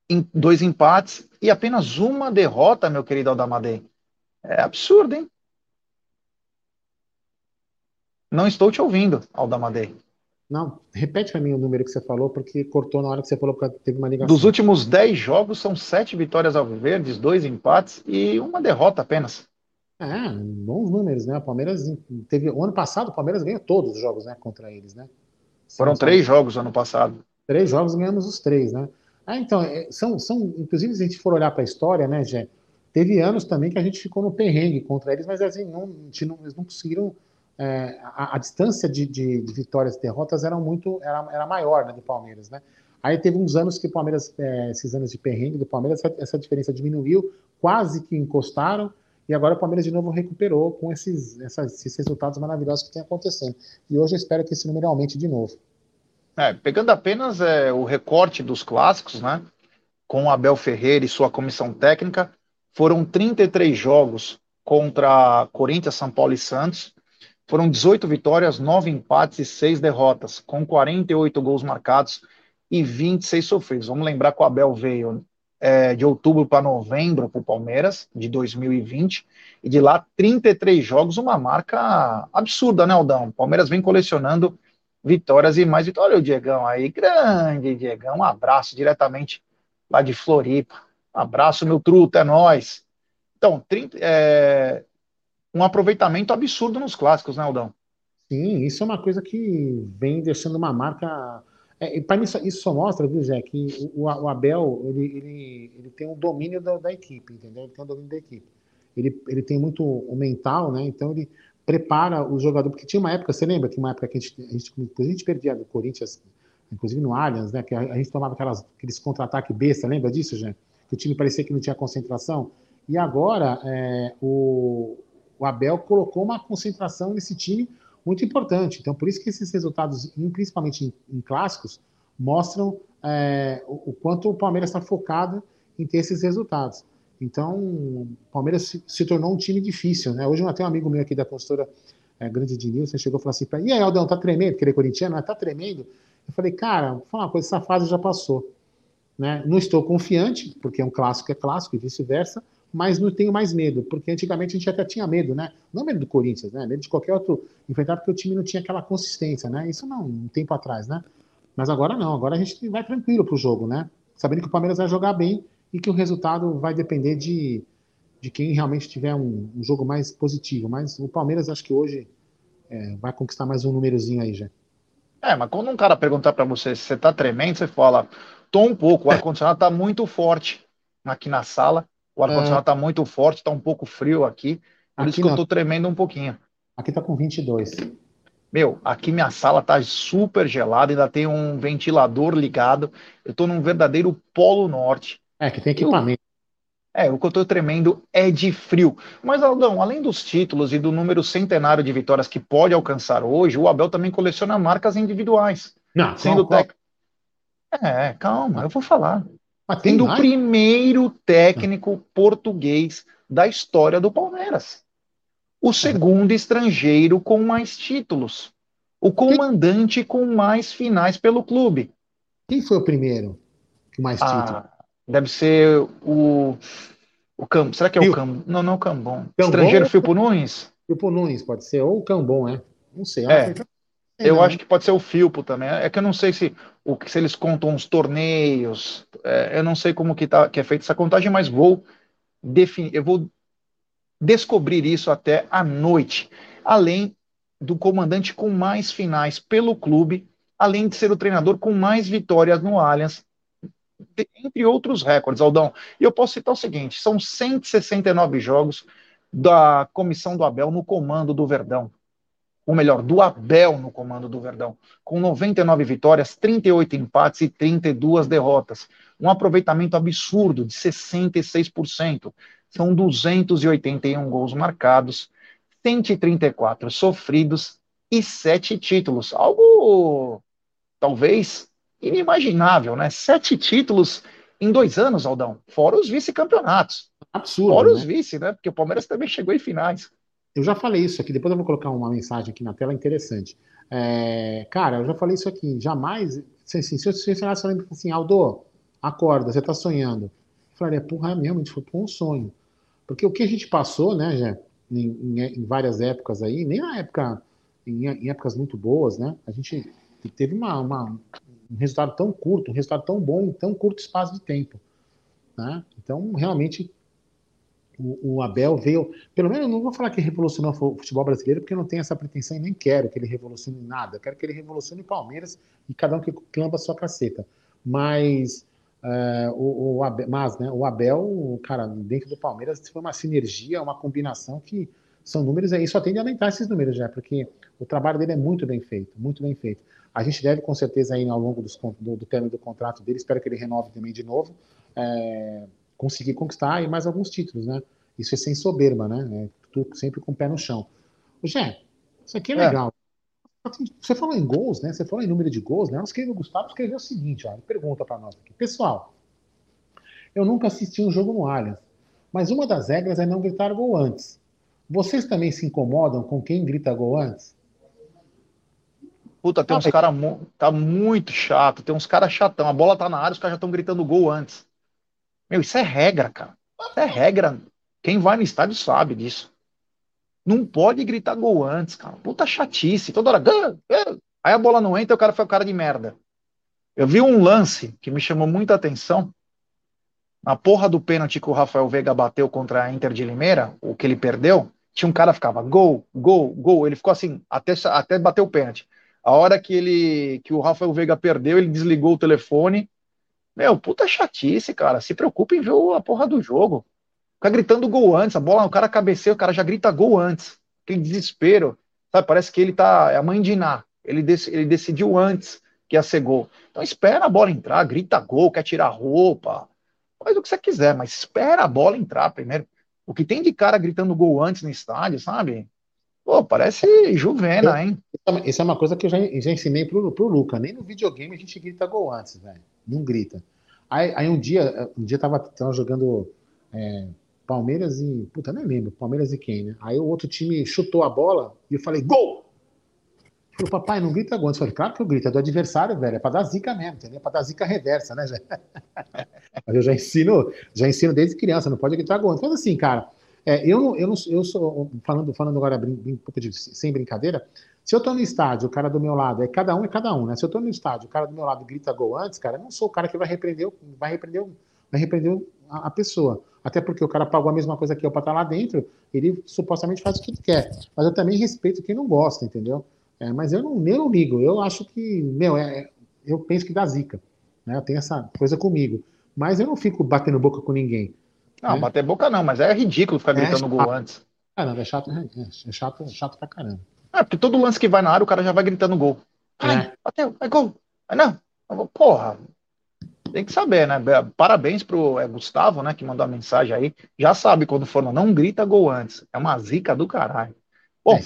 em dois empates e apenas uma derrota, meu querido Aldamadei. É absurdo, hein? Não estou te ouvindo, Aldamadei. Não, repete para mim o número que você falou, porque cortou na hora que você falou, porque teve uma ligação. Dos últimos 10 jogos, são 7 vitórias alviverdes, 2 empates e uma derrota apenas. É, bons números, né? O Palmeiras teve. O ano passado, o Palmeiras ganhou todos os jogos, né? Contra eles, né? Foram são, três jogos ano passado. Três jogos ganhamos os três, né? Ah, então, é, são, são, inclusive, se a gente for olhar para a história, né, Gé? Teve anos também que a gente ficou no perrengue contra eles, mas assim, não, não, eles não conseguiram é, a, a, distância de, de, de, vitórias e derrotas era muito era, era maior né, do Palmeiras, né? Aí teve uns anos que o Palmeiras, é, esses anos de perrengue do Palmeiras, essa, essa, diferença diminuiu, quase que encostaram, e agora o Palmeiras de novo recuperou com esses, essas, esses resultados maravilhosos que tem acontecendo. E hoje eu espero que esse número aumente de novo. É, pegando apenas é, o recorte dos clássicos, né? Com Abel Ferreira e sua comissão técnica, foram 33 jogos contra Corinthians, São Paulo e Santos, foram 18 vitórias, 9 empates e 6 derrotas, com 48 gols marcados e 26 sofridos. Vamos lembrar que o Abel veio é, de outubro para novembro para o Palmeiras, de 2020, e de lá 33 jogos, uma marca absurda, né, Aldão? O Palmeiras vem colecionando vitórias e mais vitórias. Olha o Diegão aí, grande Diegão, um abraço diretamente lá de Floripa. Um abraço, meu truto, é nós. Então, 30, é, um aproveitamento absurdo nos clássicos, né, Aldão? Sim, isso é uma coisa que vem deixando uma marca. É, Para mim, isso, só mostra, viu, Zé, que o, o Abel ele, ele, ele, tem um domínio da, da, equipe, entendeu? Ele tem um domínio da equipe. Ele, ele tem muito o mental, né? Então ele prepara o jogador. Porque tinha uma época, você lembra que uma época que a gente, a gente, a gente perdia do Corinthians, inclusive no Allianz, né? Que a, a gente tomava aquelas, aqueles contra-ataque besta, lembra disso, Zé? Que o time parecia que não tinha concentração. E agora, é, o, o Abel colocou uma concentração nesse time muito importante. Então, por isso que esses resultados, principalmente em, em clássicos, mostram é, o, o, quanto o Palmeiras está focado em ter esses resultados. Então, o Palmeiras se, se, tornou um time difícil. Né? Hoje tenho um amigo meu aqui da consultora é, Grande de Nilson, chegou e falou assim e aí, Aldão, tá tremendo? Porque ele é corintiano, tá tremendo? Eu falei, cara, vou falar uma coisa, essa fase já passou. Né? Não estou confiante, porque é um clássico é clássico e vice-versa, mas não tenho mais medo, porque antigamente a gente até tinha medo, né? Não medo do Corinthians, né? Medo de qualquer outro enfrentar, porque o time não tinha aquela consistência, né? Isso não, um tempo atrás, né? Mas agora não, agora a gente vai tranquilo pro jogo, né? Sabendo que o Palmeiras vai jogar bem e que o resultado vai depender de, de quem realmente tiver um, um jogo mais positivo. Mas o Palmeiras acho que hoje é, vai conquistar mais um númerozinho aí já. É, mas quando um cara perguntar para você se você tá tremendo, você fala, Tô um pouco. O ar-condicionado tá muito forte aqui na sala. O ar-condicionado é... tá muito forte, tá um pouco frio aqui. Por aqui isso que não. eu tô tremendo um pouquinho. Aqui tá com 22. Meu, aqui minha sala tá super gelada, ainda tem um ventilador ligado. Eu tô num verdadeiro polo norte. É, que tem equipamento. É, o que eu tô tremendo é de frio. Mas, Aldão, além dos títulos e do número centenário de vitórias que pode alcançar hoje, o Abel também coleciona marcas individuais. Não, sendo técnico. É, calma, eu vou falar. Mas Tendo o primeiro técnico português da história do Palmeiras. O segundo estrangeiro com mais títulos. O comandante com mais finais pelo clube. Quem foi o primeiro com mais ah, títulos? Deve ser o. O Cam... Será que é o Cambon? Não, não é o Cambon. Cambon Estrangeiro. Filpo Nunes? Filpo Nunes, pode ser. Ou o Cambon, é. Não sei. É. Eu não. acho que pode ser o Filpo também. É que eu não sei se, o, se eles contam os torneios. É, eu não sei como que, tá, que é feita essa contagem, mas vou definir. Eu vou descobrir isso até à noite. Além do comandante com mais finais pelo clube, além de ser o treinador com mais vitórias no Allianz, entre outros recordes, Aldão. E eu posso citar o seguinte: são 169 jogos da comissão do Abel no comando do Verdão. Ou melhor, do Abel no comando do Verdão, com 99 vitórias, 38 empates e 32 derrotas. Um aproveitamento absurdo de 66%. São 281 gols marcados, 134 sofridos e 7 títulos. Algo talvez inimaginável, né? Sete títulos em dois anos, Aldão, fora os vice-campeonatos. Absurdo. Fora né? os vice, né? Porque o Palmeiras também chegou em finais. Eu já falei isso aqui, depois eu vou colocar uma mensagem aqui na tela interessante. É, cara, eu já falei isso aqui, jamais. Assim, se você falasse assim, Aldo, acorda, você tá sonhando. Eu falaria, porra, realmente foi um sonho. Porque o que a gente passou, né, já, em, em, em várias épocas aí, nem na época, em, em, épocas muito boas, né, a gente teve uma, uma, um resultado tão curto, um resultado tão bom em tão curto espaço de tempo. Né? Então, realmente, o, o, Abel veio. Pelo menos, não vou falar que revolucionou o futebol brasileiro, porque não tenho essa pretensão e nem quero que ele revolucione nada. Quero que ele revolucione o Palmeiras e cada um que clama a sua caceta. Mas. Uh, o, o, Abel, mas né, o Abel, cara, dentro do Palmeiras foi uma sinergia, uma combinação que são números aí, só tende a aumentar esses números já, porque o trabalho dele é muito bem feito, muito bem feito. A gente deve, com certeza, aí, ao longo dos, do, do término do contrato dele, espero que ele renove também de novo, é, conseguir conquistar aí mais alguns títulos, né? Isso é sem soberba, né? É, tu, sempre com o pé no chão. Jé, isso aqui é, é. legal. Você falou em gols, né? Você falou em número de gols, né? Nós queremos o Gustavo escreveu o seguinte, ó, pergunta para nós aqui. Pessoal, eu nunca assisti um jogo no Allianz, mas uma das regras é não gritar gol antes. Vocês também se incomodam com quem grita gol antes? Puta, tem uns caras. Tá muito chato. Tem uns caras chatão. A bola tá na área, os caras já estão gritando gol antes. Meu, isso é regra, cara. Isso é regra. Quem vai no estádio sabe disso. Não pode gritar gol antes, cara. Puta chatice. Toda hora. Aí a bola não entra e o cara foi o cara de merda. Eu vi um lance que me chamou muita atenção. Na porra do pênalti que o Rafael Veiga bateu contra a Inter de Limeira, o que ele perdeu, tinha um cara que ficava gol, gol, gol. Ele ficou assim, até, até bater o pênalti. A hora que ele que o Rafael Veiga perdeu, ele desligou o telefone. Meu, puta chatice, cara. Se preocupe em ver a porra do jogo. Fica gritando gol antes, a bola, o cara cabeceia, o cara já grita gol antes. Que desespero. Sabe, parece que ele tá. É a mãe de Iná. Ele, dec, ele decidiu antes que ia ser gol. Então espera a bola entrar, grita gol, quer tirar roupa. Faz o que você quiser, mas espera a bola entrar primeiro. O que tem de cara gritando gol antes no estádio, sabe? Pô, parece Juvena, hein? Isso é uma coisa que eu já, já ensinei pro, pro Luca. Nem no videogame a gente grita gol antes, velho. Não grita. Aí, aí, um dia, um dia tava, tava jogando é, Palmeiras e. Puta, nem lembro. Palmeiras e quem, né? Aí o outro time chutou a bola e eu falei, gol! Falou, papai, não grita gol. Eu falei, claro que eu grito, é do adversário, velho. É pra dar zica mesmo, entendeu? É pra dar zica reversa, né, Mas eu já ensino, já ensino desde criança, não pode gritar gol. Então, assim, cara, é, eu, eu, não, eu sou, falando, falando agora pouco de, sem brincadeira, se eu tô no estádio, o cara do meu lado, é cada um é cada um, né? Se eu tô no estádio, o cara do meu lado grita gol antes, cara, eu não sou o cara que vai repreender, vai repreender, vai repreender a, a pessoa. Até porque o cara pagou a mesma coisa que eu para estar tá lá dentro, ele supostamente faz o que ele quer. Mas eu também respeito quem não gosta, entendeu? É, mas eu não, eu ligo, eu acho que, meu, é, eu penso que dá zica. Né? Eu tenho essa coisa comigo. Mas eu não fico batendo boca com ninguém. Não, né? bater boca não, mas é ridículo ficar é gritando é gol antes. Caramba, é chato, é, é chato, é chato pra caramba. É, porque todo lance que vai na área, o cara já vai gritando gol. Ai, é. bateu, é gol. Ah, não, porra, tem que saber, né? Parabéns pro é, Gustavo, né, que mandou a mensagem aí. Já sabe quando for, não grita gol antes. É uma zica do caralho. Bom, é,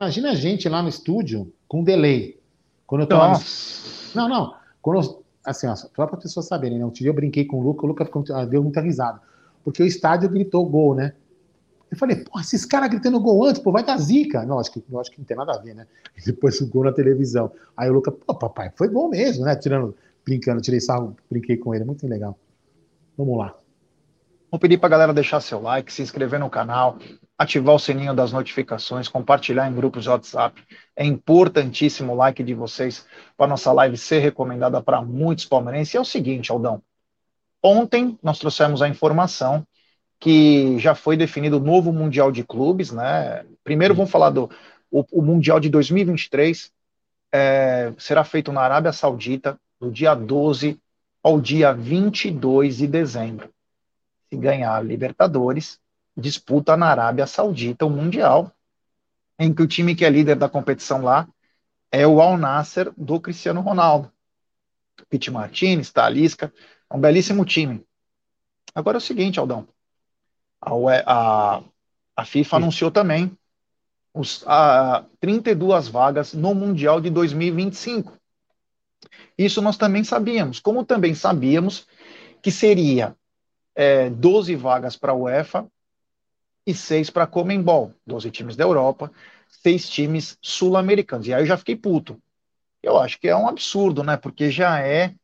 imagina a gente lá no estúdio com delay. Quando eu tô Nossa. no... Não, não. Quando assim, ó, só para as pessoas saberem, né? Um dia eu brinquei com o Luca, o Luca ficou, ah, deu muita risada. Porque o estádio gritou gol, né? Eu falei, pô, esses caras gritando gol antes, pô, vai dar zica. Não, acho que, acho que não tem nada a ver, né? E depois o gol na televisão. Aí o Luca, pô, papai, foi gol mesmo, né? Tirando, brincando, tirei sarro, brinquei com ele, muito legal. Vamos lá. Vou pedir para a galera deixar seu like, se inscrever no canal, ativar o sininho das notificações, compartilhar em grupos de WhatsApp. É importantíssimo o like de vocês para nossa live ser recomendada para muitos palmeirenses. E é o seguinte, Aldão. Ontem nós trouxemos a informação que já foi definido o novo Mundial de Clubes, né? Primeiro vamos falar do o, o Mundial de 2023, é, será feito na Arábia Saudita, do dia 12 ao dia 22 de dezembro. Se ganhar Libertadores, disputa na Arábia Saudita o Mundial, em que o time que é líder da competição lá é o Al Nasser do Cristiano Ronaldo. Pete Martinez, Talisca, é um belíssimo time. Agora é o seguinte, Aldão. A, a, a FIFA Sim. anunciou também os, a, 32 vagas no Mundial de 2025. Isso nós também sabíamos. Como também sabíamos que seria é, 12 vagas para a UEFA e 6 para a Comembol. 12 times da Europa, 6 times sul-americanos. E aí eu já fiquei puto. Eu acho que é um absurdo, né? Porque já é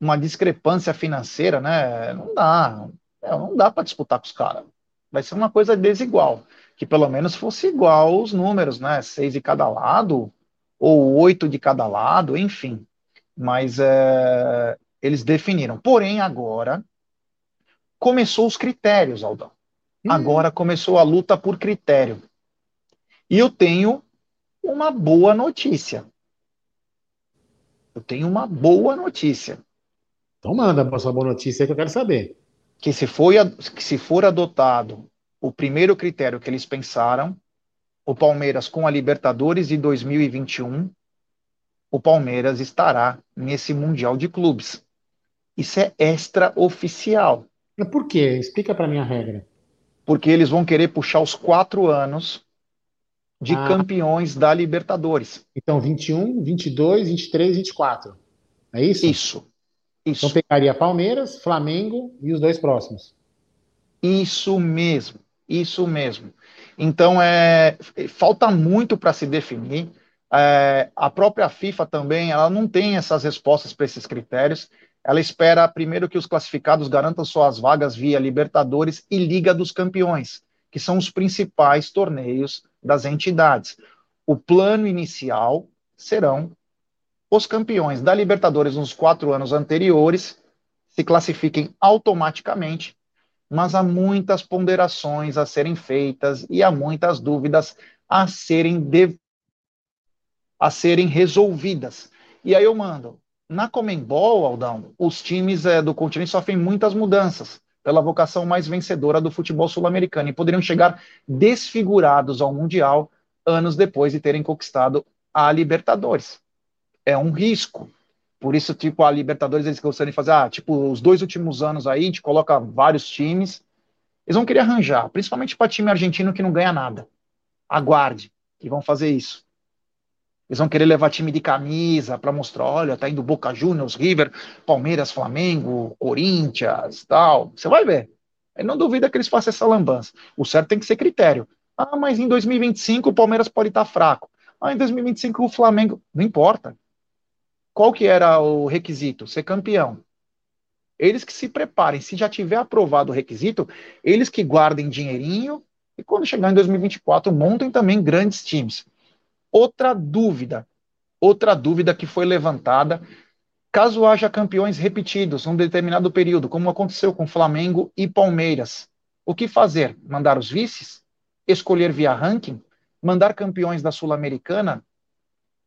uma discrepância financeira, né? Não dá. É, não dá para disputar com os caras. Vai ser uma coisa desigual. Que pelo menos fosse igual os números, né? Seis de cada lado, ou oito de cada lado, enfim. Mas é, eles definiram. Porém, agora começou os critérios, Aldão. Hum. Agora começou a luta por critério. E eu tenho uma boa notícia. Eu tenho uma boa notícia. Então manda a sua boa notícia que eu quero saber. Que se, foi, que se for adotado o primeiro critério que eles pensaram, o Palmeiras com a Libertadores de 2021, o Palmeiras estará nesse Mundial de Clubes. Isso é extraoficial. Por quê? Explica para mim a regra. Porque eles vão querer puxar os quatro anos de ah. campeões da Libertadores. Então, 21, 22, 23, 24. É isso? Isso. Isso. Então pegaria Palmeiras, Flamengo e os dois próximos. Isso mesmo, isso mesmo. Então é falta muito para se definir. É, a própria FIFA também, ela não tem essas respostas para esses critérios. Ela espera primeiro que os classificados garantam suas vagas via Libertadores e Liga dos Campeões, que são os principais torneios das entidades. O plano inicial serão os campeões da Libertadores nos quatro anos anteriores se classifiquem automaticamente, mas há muitas ponderações a serem feitas e há muitas dúvidas a serem, de... a serem resolvidas. E aí eu mando. Na Comembol, Aldão, os times é, do continente sofrem muitas mudanças pela vocação mais vencedora do futebol sul-americano e poderiam chegar desfigurados ao Mundial anos depois de terem conquistado a Libertadores é um risco. Por isso, tipo, a Libertadores, eles gostam de fazer, ah, tipo, os dois últimos anos aí, a gente coloca vários times. Eles vão querer arranjar, principalmente para time argentino que não ganha nada. Aguarde, que vão fazer isso. Eles vão querer levar time de camisa para mostrar, olha, tá indo Boca Juniors, River, Palmeiras, Flamengo, Corinthians, tal. Você vai ver. Ele não duvida que eles façam essa lambança. O certo tem que ser critério. Ah, mas em 2025 o Palmeiras pode estar tá fraco. Ah, em 2025 o Flamengo. Não importa. Qual que era o requisito? Ser campeão. Eles que se preparem, se já tiver aprovado o requisito, eles que guardem dinheirinho e quando chegar em 2024 montem também grandes times. Outra dúvida, outra dúvida que foi levantada, caso haja campeões repetidos num determinado período, como aconteceu com Flamengo e Palmeiras, o que fazer? Mandar os vices? Escolher via ranking? Mandar campeões da Sul-Americana?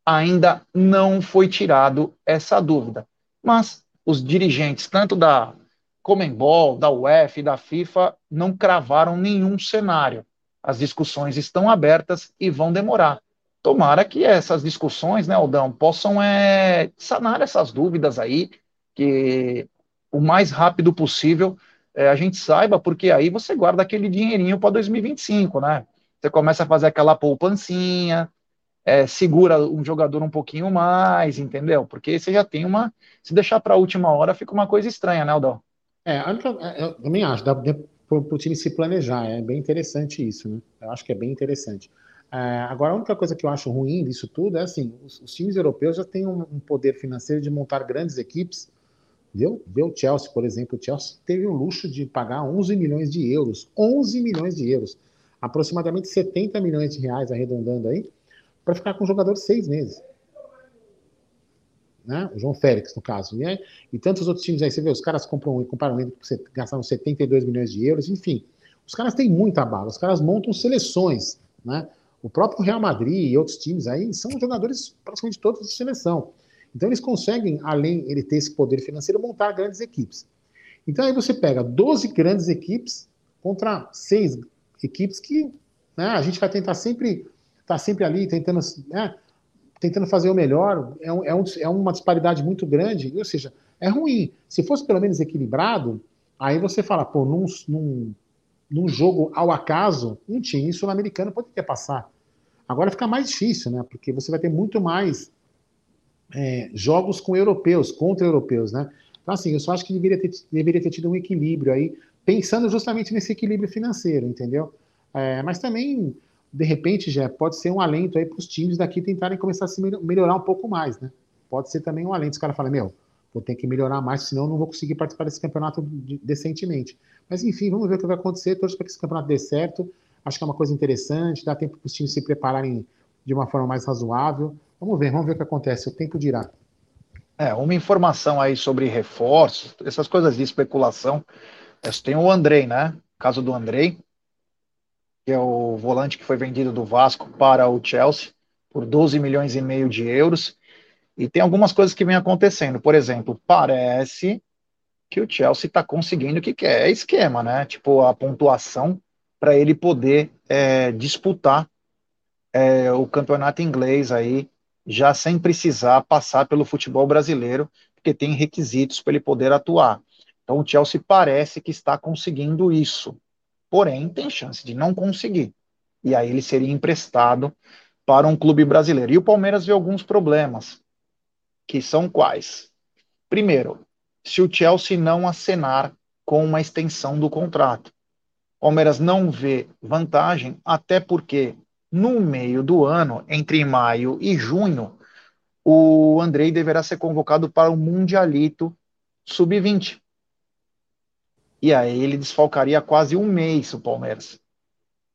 Ainda não foi tirado essa dúvida. Mas os dirigentes, tanto da Comembol, da UEFA e da FIFA, não cravaram nenhum cenário. As discussões estão abertas e vão demorar. Tomara que essas discussões, né, Aldão, possam é, sanar essas dúvidas aí, que o mais rápido possível é, a gente saiba, porque aí você guarda aquele dinheirinho para 2025, né? Você começa a fazer aquela poupancinha, é, segura um jogador um pouquinho mais, entendeu? Porque você já tem uma. Se deixar para a última hora, fica uma coisa estranha, né, Aldão? É, é, eu também acho, dá para o time se planejar, é bem interessante isso, né? Eu acho que é bem interessante. É, agora, a única coisa que eu acho ruim disso tudo é assim: os, os times europeus já têm um, um, poder financeiro de montar grandes equipes. Viu? Vê o Chelsea, por exemplo. O Chelsea teve o luxo de pagar 11 milhões de euros. 11 milhões de euros. Aproximadamente 70 milhões de reais, arredondando aí, para ficar com o jogador seis meses né? O João Félix, no caso. E, e tantos outros times aí, você vê, os caras compram, compraram ele, gastaram 72 milhões de euros, enfim. Os caras têm muita bala, os caras montam seleções, né? O próprio Real Madrid e outros times aí são jogadores praticamente todos de seleção. Então eles conseguem, além ele ter esse poder financeiro, montar grandes equipes. Então aí você pega 12 grandes equipes contra seis equipes que né, a gente vai tentar sempre estar tá sempre ali tentando né, tentando fazer o melhor, é, um, é, um, é, uma disparidade muito grande, ou seja, é ruim. Se fosse pelo menos equilibrado, aí você fala, pô, num, num, num jogo ao acaso, um time sul-americano pode ter passar. Agora fica mais difícil, né? Porque você vai ter muito mais é, jogos com europeus, contra europeus, né? Então, assim, eu só acho que deveria ter, deveria ter tido um equilíbrio aí, pensando justamente nesse equilíbrio financeiro, entendeu? É, mas também de repente, já pode ser um alento aí para os times daqui tentarem começar a se melhorar um pouco mais, né? Pode ser também um alento. Os caras falam, meu, vou ter que melhorar mais, senão eu não vou conseguir participar desse campeonato decentemente. Mas enfim, vamos ver o que vai acontecer. Torço para que esse campeonato dê certo. Acho que é uma coisa interessante, dá tempo para os times se prepararem de uma forma mais razoável. Vamos ver, vamos ver o que acontece. O tempo dirá. É, uma informação aí sobre reforços, essas coisas de especulação. Tem o Andrei, né? caso do Andrei, que é o volante que foi vendido do Vasco para o Chelsea por 12 milhões e meio de euros. E tem algumas coisas que vêm acontecendo. Por exemplo, parece que o Chelsea está conseguindo o que quer. É esquema, né? Tipo, a pontuação para ele poder é, disputar é, o campeonato inglês aí, já sem precisar passar pelo futebol brasileiro, porque tem requisitos para ele poder atuar. Então o Chelsea parece que está conseguindo isso porém tem chance de não conseguir. E aí ele seria emprestado para um clube brasileiro. E o Palmeiras vê alguns problemas, que são quais? Primeiro, se o Chelsea não acenar com uma extensão do contrato. O Palmeiras não vê vantagem, até porque no meio do ano, entre maio e junho, o Andrei deverá ser convocado para o Mundialito Sub-20. E aí ele desfalcaria quase um mês o Palmeiras.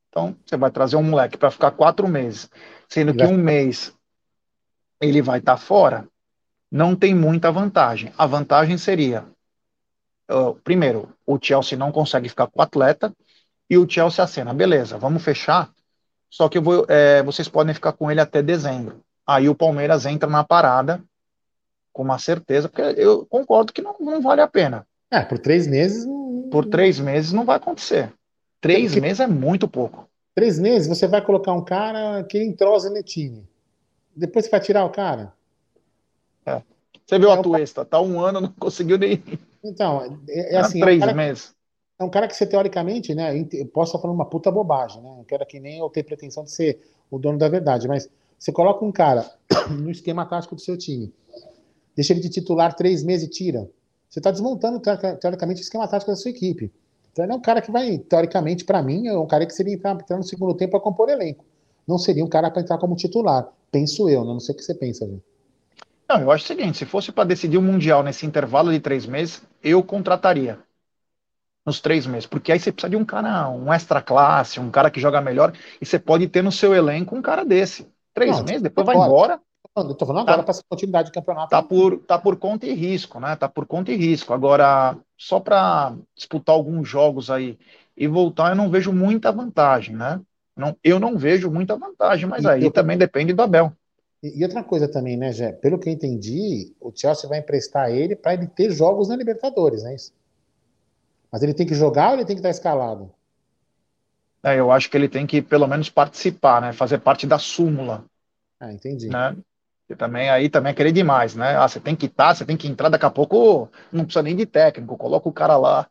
Então, você vai trazer um moleque para ficar quatro meses, sendo que um mês ele vai estar tá fora, não tem muita vantagem. A vantagem seria, uh, primeiro, o Chelsea não consegue ficar com o atleta, e o Chelsea acena, beleza, vamos fechar, só que vou, é, vocês podem ficar com ele até dezembro. Aí o Palmeiras entra na parada, com uma certeza, porque eu concordo que não, não vale a pena. É, por três meses por três meses não vai acontecer. Três Porque... meses é muito pouco. Três meses você vai colocar um cara que entrosa no time. Depois você vai tirar o cara. É. Você viu é a Tuesta, tá um ano, não conseguiu nem. Então, é, é assim. três é um meses. é um cara que você, teoricamente, né? Eu posso estar falando uma puta bobagem, né? Não quero que nem eu ter pretensão de ser o dono da verdade, mas você coloca um cara no esquema tático do seu time, deixa ele de titular três meses e tira. Você está desmontando, teoricamente, o esquema tático da sua equipe. Então, ele é um cara que vai, teoricamente, para mim, é um cara que seria entrar, entrar no segundo tempo para compor elenco. Não seria um cara para entrar como titular. Penso eu, né? não sei o que você pensa, gente. Não, eu acho o seguinte: se fosse para decidir o um Mundial nesse intervalo de três meses, eu contrataria nos três meses, porque aí você precisa de um cara, um extra classe, um cara que joga melhor, e você pode ter no seu elenco um cara desse. Três não, meses, depois vai embora. Eu tô falando agora tá, para continuidade do campeonato. Tá por, tá por conta e risco, né? Tá por conta e risco. Agora, só para disputar alguns jogos aí e voltar, eu não vejo muita vantagem, né? Não, eu não vejo muita vantagem, mas e aí eu, também depende do Abel. E, e outra coisa também, né, Jé? Pelo que eu entendi, o Chelsea vai emprestar ele para ele ter jogos na Libertadores, não é isso? Mas ele tem que jogar ou ele tem que estar escalado? É, eu acho que ele tem que pelo menos participar, né? Fazer parte da súmula. Ah, entendi. Né? Também aí também é querer demais, né? Ah, você tem que estar, você tem que entrar daqui a pouco, não precisa nem de técnico, coloca o cara lá.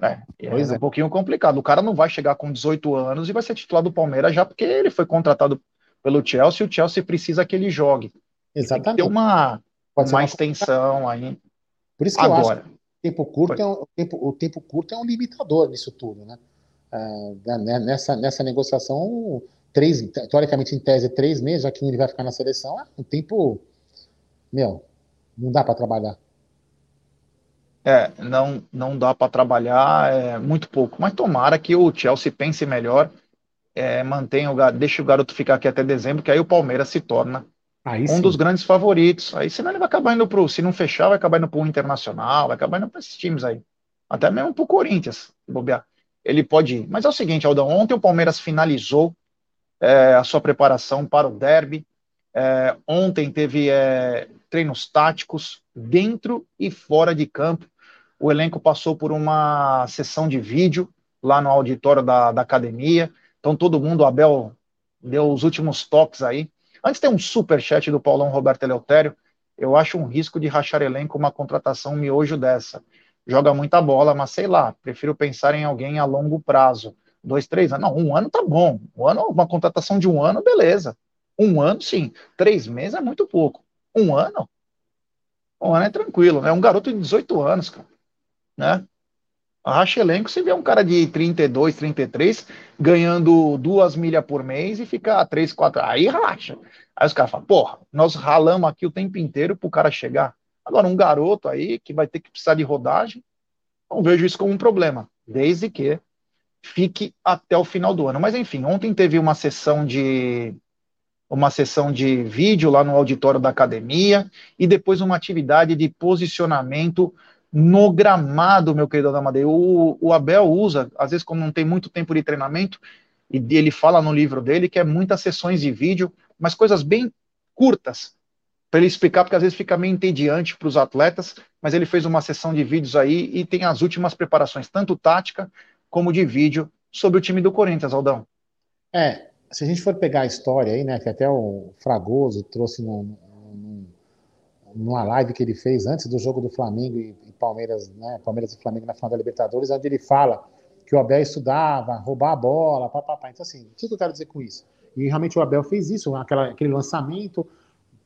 Né? É, é um pouquinho complicado. O cara não vai chegar com 18 anos e vai ser titular do Palmeiras já porque ele foi contratado pelo Chelsea e o Chelsea precisa que ele jogue. Exatamente. Tem que ter uma, uma, uma extensão aí. Por isso que Agora, eu acho que o tempo curto, é um, o tempo, o tempo curto é um limitador nisso tudo, né? É, né, nessa, nessa negociação, três, teoricamente em tese, três meses, já que ele vai ficar na seleção, é um tempo. Meu, não dá para trabalhar. É, não, não dá para trabalhar, é muito pouco. Mas tomara que o Chelsea pense melhor é, mantenha o deixe o garoto ficar aqui até dezembro, que aí o Palmeiras se torna aí um sim. dos grandes favoritos. Aí senão ele vai acabar indo pro, se não fechar, vai acabar indo pro Internacional, vai acabar indo para esses times aí. Até mesmo pro Corinthians, bobear. Ele pode ir. Mas é o seguinte, Aldão, ontem o Palmeiras finalizou é, a sua preparação para o derby. É, ontem teve é, treinos táticos dentro e fora de campo. O elenco passou por uma sessão de vídeo lá no auditório da, da academia. Então, todo mundo, o Abel deu os últimos toques aí. Antes tem um super chat do Paulão Roberto Eleutério. Eu acho um risco de rachar elenco uma contratação miojo dessa. Joga muita bola, mas sei lá, prefiro pensar em alguém a longo prazo. Dois, três anos. Não, um ano tá bom. Um ano, uma contratação de um ano, beleza. Um ano, sim. Três meses é muito pouco. Um ano? Um ano é tranquilo, né? Um garoto de 18 anos, cara. Né? Racha elenco, você vê um cara de 32, 33, ganhando duas milhas por mês e fica três, quatro. Aí racha. Aí os caras falam, porra, nós ralamos aqui o tempo inteiro pro cara chegar. Agora, um garoto aí que vai ter que precisar de rodagem, não vejo isso como um problema, desde que fique até o final do ano. Mas enfim, ontem teve uma sessão de uma sessão de vídeo lá no auditório da academia e depois uma atividade de posicionamento no gramado, meu querido Adamadei. O, o Abel usa, às vezes, como não tem muito tempo de treinamento, e ele fala no livro dele que é muitas sessões de vídeo, mas coisas bem curtas, para ele explicar, porque às vezes fica meio entediante para os atletas, mas ele fez uma sessão de vídeos aí e tem as últimas preparações, tanto tática como de vídeo, sobre o time do Corinthians, Aldão. É, se a gente for pegar a história aí, né, que até o Fragoso trouxe no, numa live que ele fez antes do jogo do Flamengo e, e Palmeiras, né, Palmeiras e Flamengo na final da Libertadores, onde ele fala que o Abel estudava, roubar a bola, papapá. Então, assim, o que eu quero dizer com isso? E realmente o Abel fez isso, aquela, aquele lançamento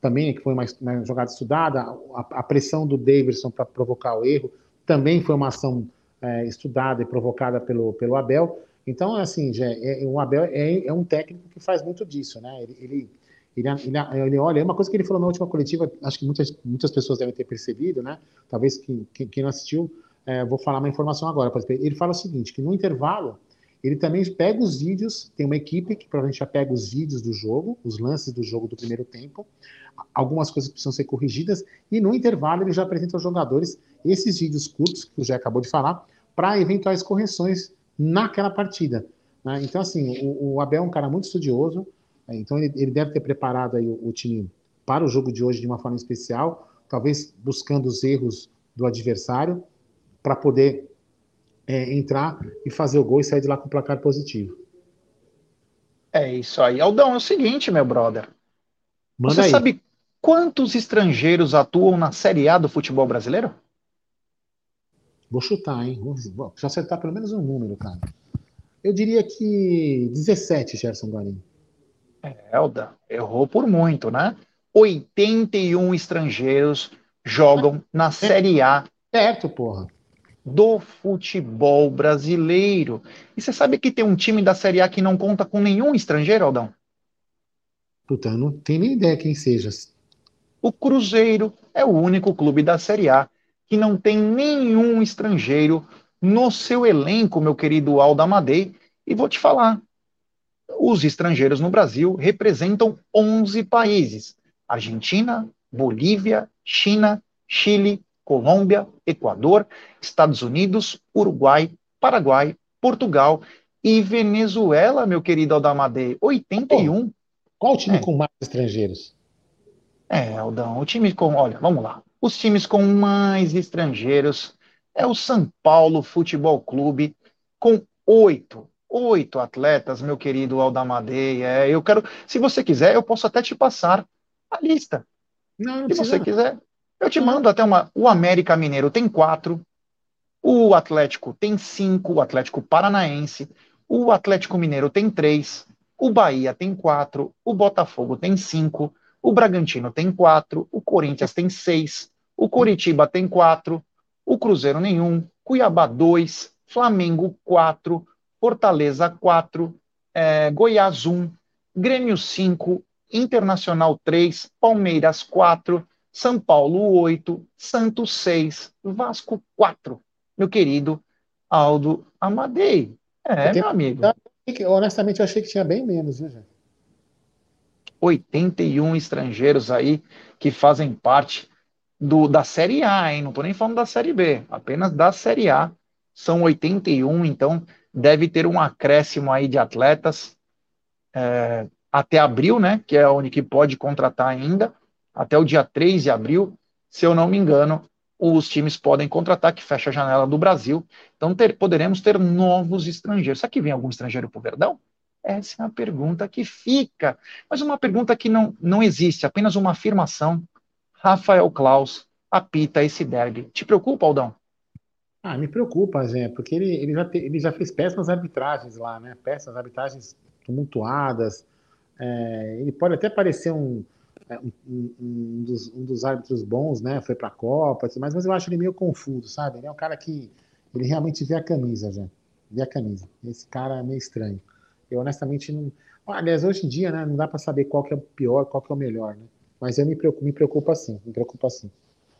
também, que foi uma, uma jogada estudada, a, a pressão do Davidson para provocar o erro, também foi uma ação é, estudada e provocada pelo, pelo Abel. Então, assim, já, é, o Abel é, é, um técnico que faz muito disso, né? Ele, ele ele, ele, ele, olha, é uma coisa que ele falou na última coletiva, acho que muitas, muitas pessoas devem ter percebido, né? Talvez quem, quem não assistiu, é, vou falar uma informação agora. Ele fala o seguinte, que no intervalo, ele também pega os vídeos, tem uma equipe que provavelmente já pega os vídeos do jogo, os lances do jogo do primeiro tempo, algumas coisas precisam ser corrigidas, e no intervalo ele já apresenta aos jogadores esses vídeos curtos, que o Jé acabou de falar, para eventuais correções naquela partida. Né? Então, assim, o, o Abel é um cara muito estudioso, é, então ele, ele deve ter preparado aí o, o, time para o jogo de hoje de uma forma especial, talvez buscando os erros do adversário para poder é, entrar e fazer o gol e sair de lá com o placar positivo. É isso aí. Aldão, é o seguinte, meu brother. Manda Você aí. sabe quantos estrangeiros atuam na Série A do futebol brasileiro? Vou chutar, hein? Vou, vou acertar pelo menos um número, cara. Eu diria que 17, Gerson Guarini. Elda, errou por muito, né? 81 estrangeiros jogam na é. Série A. Certo, porra. Do futebol brasileiro. E você sabe que tem um time da Série A que não conta com nenhum estrangeiro, Aldão? Puta, eu não tenho nem ideia quem seja. O Cruzeiro é o único clube da Série A que não tem nenhum estrangeiro no seu elenco, meu querido Aldo Amadei. E vou te falar, os estrangeiros no Brasil representam 11 países: Argentina, Bolívia, China, Chile, Colômbia, Equador, Estados Unidos, Uruguai, Paraguai, Portugal e Venezuela, meu querido Aldamadei, 81. Qual o time é. com mais estrangeiros? É, Aldão, o time com. Olha, vamos lá. Os times com mais estrangeiros é o São Paulo Futebol Clube, com oito. Oito atletas, meu querido Aldamadei. É, eu quero. Se você quiser, eu posso até te passar a lista. Não, não Se você quiser, eu te mando até uma. O América Mineiro tem quatro. O Atlético tem cinco. O Atlético Paranaense. O Atlético Mineiro tem três. O Bahia tem quatro. O Botafogo tem cinco. O Bragantino tem quatro. O Corinthians tem seis. O Coritiba tem quatro. O Cruzeiro nenhum. Cuiabá dois. Flamengo quatro. Fortaleza quatro. É, Goiás um. Grêmio cinco. Internacional três. Palmeiras quatro. São Paulo 8, Santos 6, Vasco 4. Meu querido Aldo Amadei. É, meu amigo. Honestamente, eu achei que tinha bem menos, viu, gente? 81 estrangeiros aí que fazem parte do, da Série A, hein? Não estou nem falando da Série B, apenas da Série A. São 81, então deve ter um acréscimo aí de atletas é, até abril, né? Que é onde que pode contratar ainda até o dia 3 de abril, se eu não me engano, os times podem contratar, que fecha a janela do Brasil. Então ter, poderemos ter novos estrangeiros. Será que vem algum estrangeiro para o Verdão? Essa é a pergunta que fica. Mas uma pergunta que não, não existe, apenas uma afirmação. Rafael Klaus apita esse derby. Te preocupa, Aldão? Ah, me preocupa, Zé, porque ele, ele, já te, ele já fez péssimas arbitragens lá, né? Péssimas arbitragens tumultuadas. É, ele pode até parecer um, é, um, um, dos, um, dos, árbitros bons, né? Foi para a Copa, mas, mas eu acho ele meio confuso, sabe? Ele é um cara que ele realmente vê a camisa, já. Vê a camisa. Esse cara é meio estranho. Eu honestamente não. Aliás, hoje em dia, né? Não dá para saber qual que é o pior, qual que é o melhor, né? Mas eu me preocupo, me preocupa assim, me preocupa assim.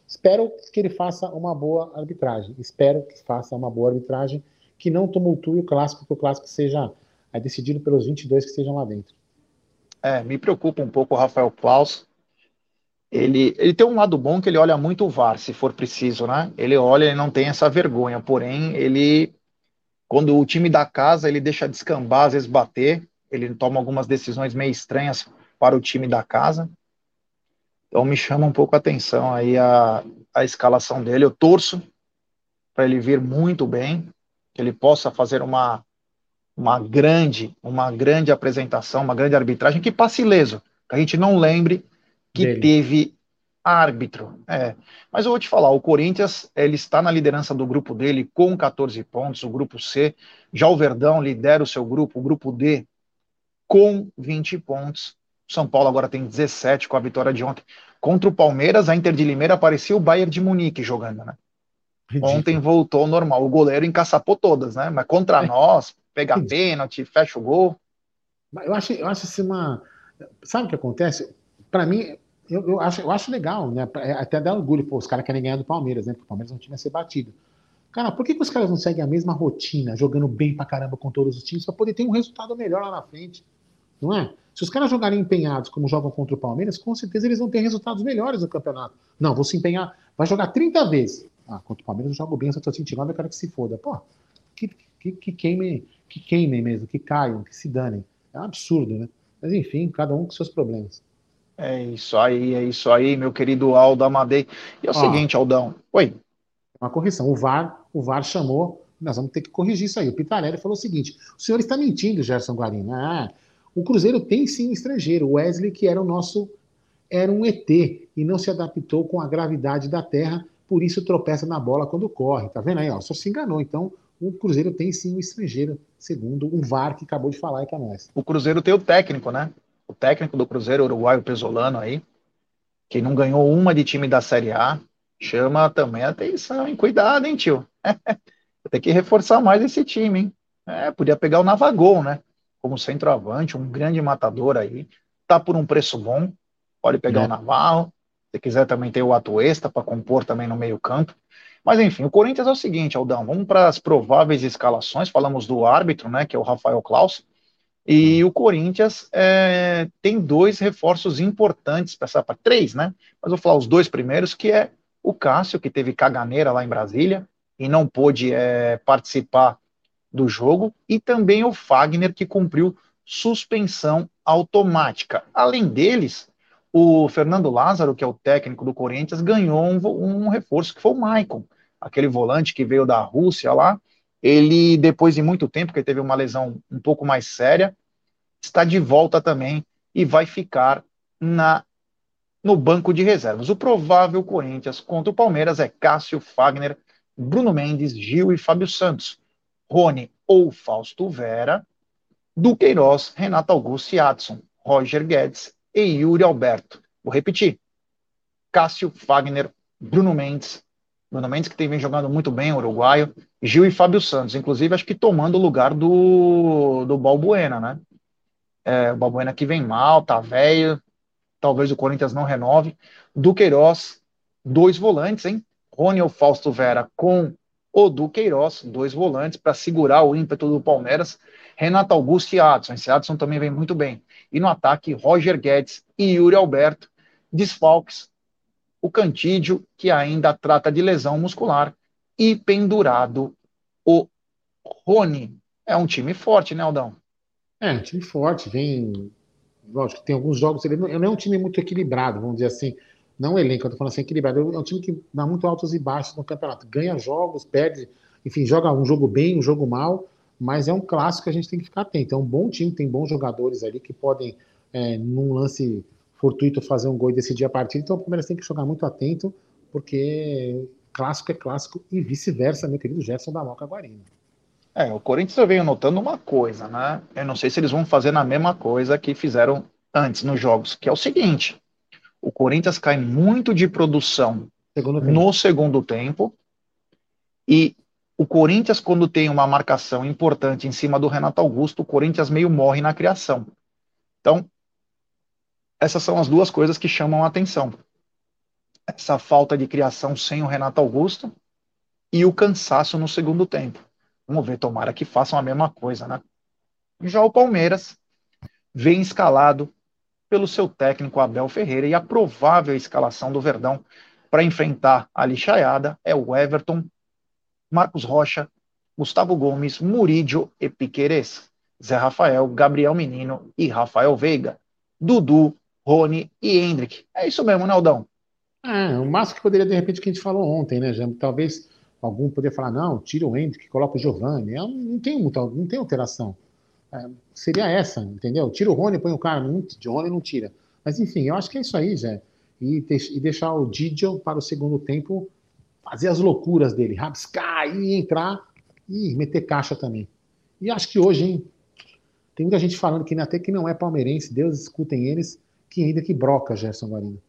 Espero que ele faça uma boa arbitragem. Espero que faça uma boa arbitragem que não tumultue o clássico, que o clássico seja é, decidido pelos 22 que estejam lá dentro. É, me preocupa um pouco o Rafael Klaus. Ele, ele tem um lado bom que ele olha muito o VAR, se for preciso, né? Ele olha e não tem essa vergonha, porém, ele, quando o time da casa, ele deixa descambar, às vezes bater, ele toma algumas decisões meio estranhas para o time da casa. Então me chama um pouco a atenção aí a, a escalação dele. Eu torço para ele vir muito bem, que ele possa fazer uma uma grande, uma grande apresentação, uma grande arbitragem que passe ileso, que a gente não lembre que Dele. teve árbitro. É. Mas eu vou te falar, o Corinthians ele está na liderança do grupo dele com 14 pontos, o grupo C. Já o Verdão lidera o seu grupo, o grupo D, com 20 pontos. São Paulo agora tem 17 com a vitória de ontem. Contra o Palmeiras, a Inter de Limeira apareceu o Bayern de Munique jogando, né? Ridículo. Ontem voltou ao normal. O goleiro encaçapou todas, né? Mas contra é. nós, pega pênalti, fecha o gol. Eu acho, eu acho assim uma. Sabe o que acontece? Para mim, eu, eu, acho, eu acho legal, né? É, até dá orgulho, pô, os caras querem ganhar do Palmeiras, né? Porque o Palmeiras não tinha ser batido. Cara, por que, que os caras não seguem a mesma rotina, jogando bem pra caramba com todos os times, pra poder ter um resultado melhor lá na frente? Não é? Se os caras jogarem empenhados como jogam contra o Palmeiras, com certeza eles vão ter resultados melhores no campeonato. Não, vou se empenhar, vai jogar 30 vezes. Ah, contra o Palmeiras eu jogo bem, eu só tô sentindo, eu quero que se foda. Pô, que, que, que queime que queimem mesmo, que caiam, que se danem. É um absurdo, né? Mas enfim, cada um com seus problemas. É isso aí, é isso aí, meu querido Aldo Amadei. E é o Ó, seguinte, Aldão. Oi. Uma correção. O VAR, o VAR chamou, nós vamos ter que corrigir isso aí. O Pitarelli falou o seguinte: o senhor está mentindo, Gerson Guarino. Ah, o Cruzeiro tem sim estrangeiro. O Wesley, que era o nosso. Era um ET e não se adaptou com a gravidade da terra, por isso tropeça na bola quando corre. Tá vendo aí? Ó, só se enganou. Então, o Cruzeiro tem sim um estrangeiro, segundo o VAR que acabou de falar aí para nós. O Cruzeiro tem o técnico, né? O técnico do Cruzeiro, uruguaio Pesolano aí, que não ganhou uma de time da Série A, chama também a atenção, hein? Cuidado, hein, tio? Tem que reforçar mais esse time, hein? É, podia pegar o Navagol, né? Como centroavante, um grande matador aí. Tá por um preço bom. Pode pegar é. o Navarro. Se quiser também ter o Atuesta para compor também no meio-campo. Mas enfim, o Corinthians é o seguinte, Aldão, vamos para as prováveis escalações. Falamos do árbitro, né, que é o Rafael Klaus. E o Corinthians é, tem dois reforços importantes para essa parte, três, né? Mas vou falar os dois primeiros, que é o Cássio, que teve caganeira lá em Brasília e não pôde é, participar do jogo, e também o Fagner, que cumpriu suspensão automática. Além deles, o Fernando Lázaro, que é o técnico do Corinthians, ganhou um, um reforço que foi o Maicon, aquele volante que veio da Rússia lá. Ele, depois de muito tempo, que teve uma lesão um pouco mais séria, está de volta também e vai ficar na no banco de reservas. O provável Corinthians contra o Palmeiras é Cássio, Fagner, Bruno Mendes, Gil e Fábio Santos. Rony ou Fausto Vera, Duqueiroz, Renato Augusto e Adson, Roger Guedes e Yuri Alberto. Vou repetir. Cássio, Fagner, Bruno Mendes, Bruno Mendes que tem vem jogando muito bem, uruguaio, Gil e Fábio Santos, inclusive acho que tomando o lugar do, do Balbuena, né? É, o Balbuena que vem mal, tá velho, talvez o Corinthians não renove. Duqueiroz, dois volantes, hein? Rony ou Fausto Vera com o Duqueiroz, dois volantes, para segurar o ímpeto do Palmeiras. Renato Augusto e Adson. Esse Adson também vem muito bem. E no ataque, Roger Guedes e Yuri Alberto. Desfalques, o Cantídio, que ainda trata de lesão muscular. E pendurado, o Rony. É um time forte, né, Aldão? É, um time forte. Vem. Lógico, tem alguns jogos. Ele não é um time muito equilibrado, vamos dizer assim. Não elenco, eu tô falando assim, equilibrado. É um time que dá muito altos e baixos no campeonato. Ganha jogos, perde, enfim, joga um jogo bem, um jogo mal, mas é um clássico que a gente tem que ficar atento. É um bom time, tem bons jogadores ali que podem, é, num lance fortuito, fazer um gol e decidir a partida. Então o Palmeiras tem que jogar muito atento, porque clássico é clássico e vice-versa, meu querido Gerson da Moca Guarino. É, o Corinthians veio notando uma coisa, né? Eu não sei se eles vão fazer na mesma coisa que fizeram antes nos jogos, que é o seguinte: o Corinthians cai muito de produção segundo no segundo tempo. E o Corinthians, quando tem uma marcação importante em cima do Renato Augusto, o Corinthians meio morre na criação. Então, essas são as duas coisas que chamam a atenção. Essa falta de criação sem o Renato Augusto e o cansaço no segundo tempo. Vamos ver, tomara que façam a mesma coisa, né? Já o Palmeiras vem escalado pelo seu técnico Abel Ferreira e a provável escalação do Verdão para enfrentar a lixaiada é o Everton, Marcos Rocha, Gustavo Gomes, Murídio e Piqueires, Zé Rafael, Gabriel Menino e Rafael Veiga, Dudu, Rony e Hendrick. É isso mesmo, Naldão. É, o máximo que poderia, de repente, que a gente falou ontem, né, Jambo? Talvez algum poderia falar, não, tira o Hendrick, coloca o Giovanni. Não tem, não tem alteração. É, seria essa, entendeu? Tira o Rony, põe o cara, não, Rony não tira. Mas enfim, eu acho que é isso aí, Zé. E, e deixar o Didio para o segundo tempo fazer as loucuras dele, rabiscar e entrar e meter caixa também. E acho que hoje, hein, tem muita gente falando que até que não é palmeirense, Deus escutem eles, que ainda que broca Gerson Guarino.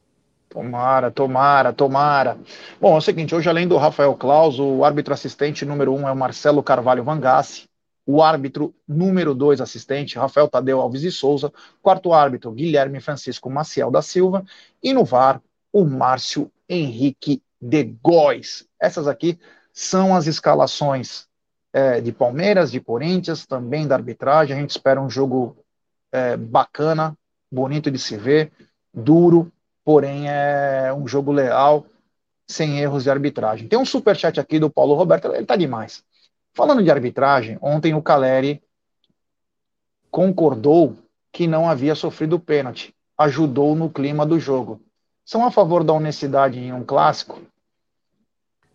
Tomara, tomara, tomara. Bom, é o seguinte, hoje além do Rafael Claus, o árbitro assistente número um é o Marcelo Carvalho Vangassi, o árbitro número 2 assistente, Rafael Tadeu Alves de Souza, quarto árbitro, Guilherme Francisco Maciel da Silva, e no VAR, o Márcio Henrique de Góes. Essas aqui são as escalações é, de Palmeiras, de Corinthians, também da arbitragem. A gente espera um jogo é, bacana, bonito de se ver, duro, porém é um jogo leal, sem erros de arbitragem. Tem um super chat aqui do Paulo Roberto, ele tá demais. Falando de arbitragem, ontem o Caleri concordou que não havia sofrido pênalti, ajudou no clima do jogo. São a favor da honestidade em um clássico?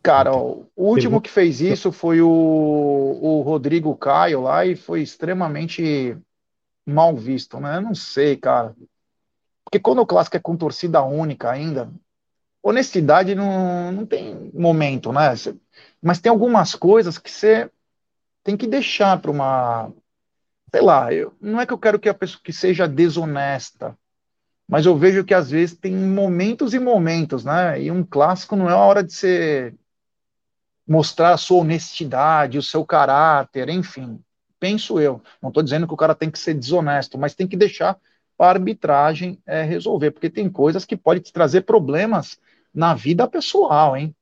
Cara, o último que fez isso foi o, o Rodrigo Caio lá e foi extremamente mal visto, né? Eu não sei, cara. Porque quando o clássico é com torcida única ainda, honestidade não, não tem momento, né? Mas tem algumas coisas que você tem que deixar para uma. Sei lá, eu, não é que eu quero que a pessoa que seja desonesta, mas eu vejo que às vezes tem momentos e momentos, né? E um clássico não é a hora de você mostrar a sua honestidade, o seu caráter, enfim. Penso eu. Não estou dizendo que o cara tem que ser desonesto, mas tem que deixar a arbitragem é, resolver, porque tem coisas que podem te trazer problemas na vida pessoal, hein?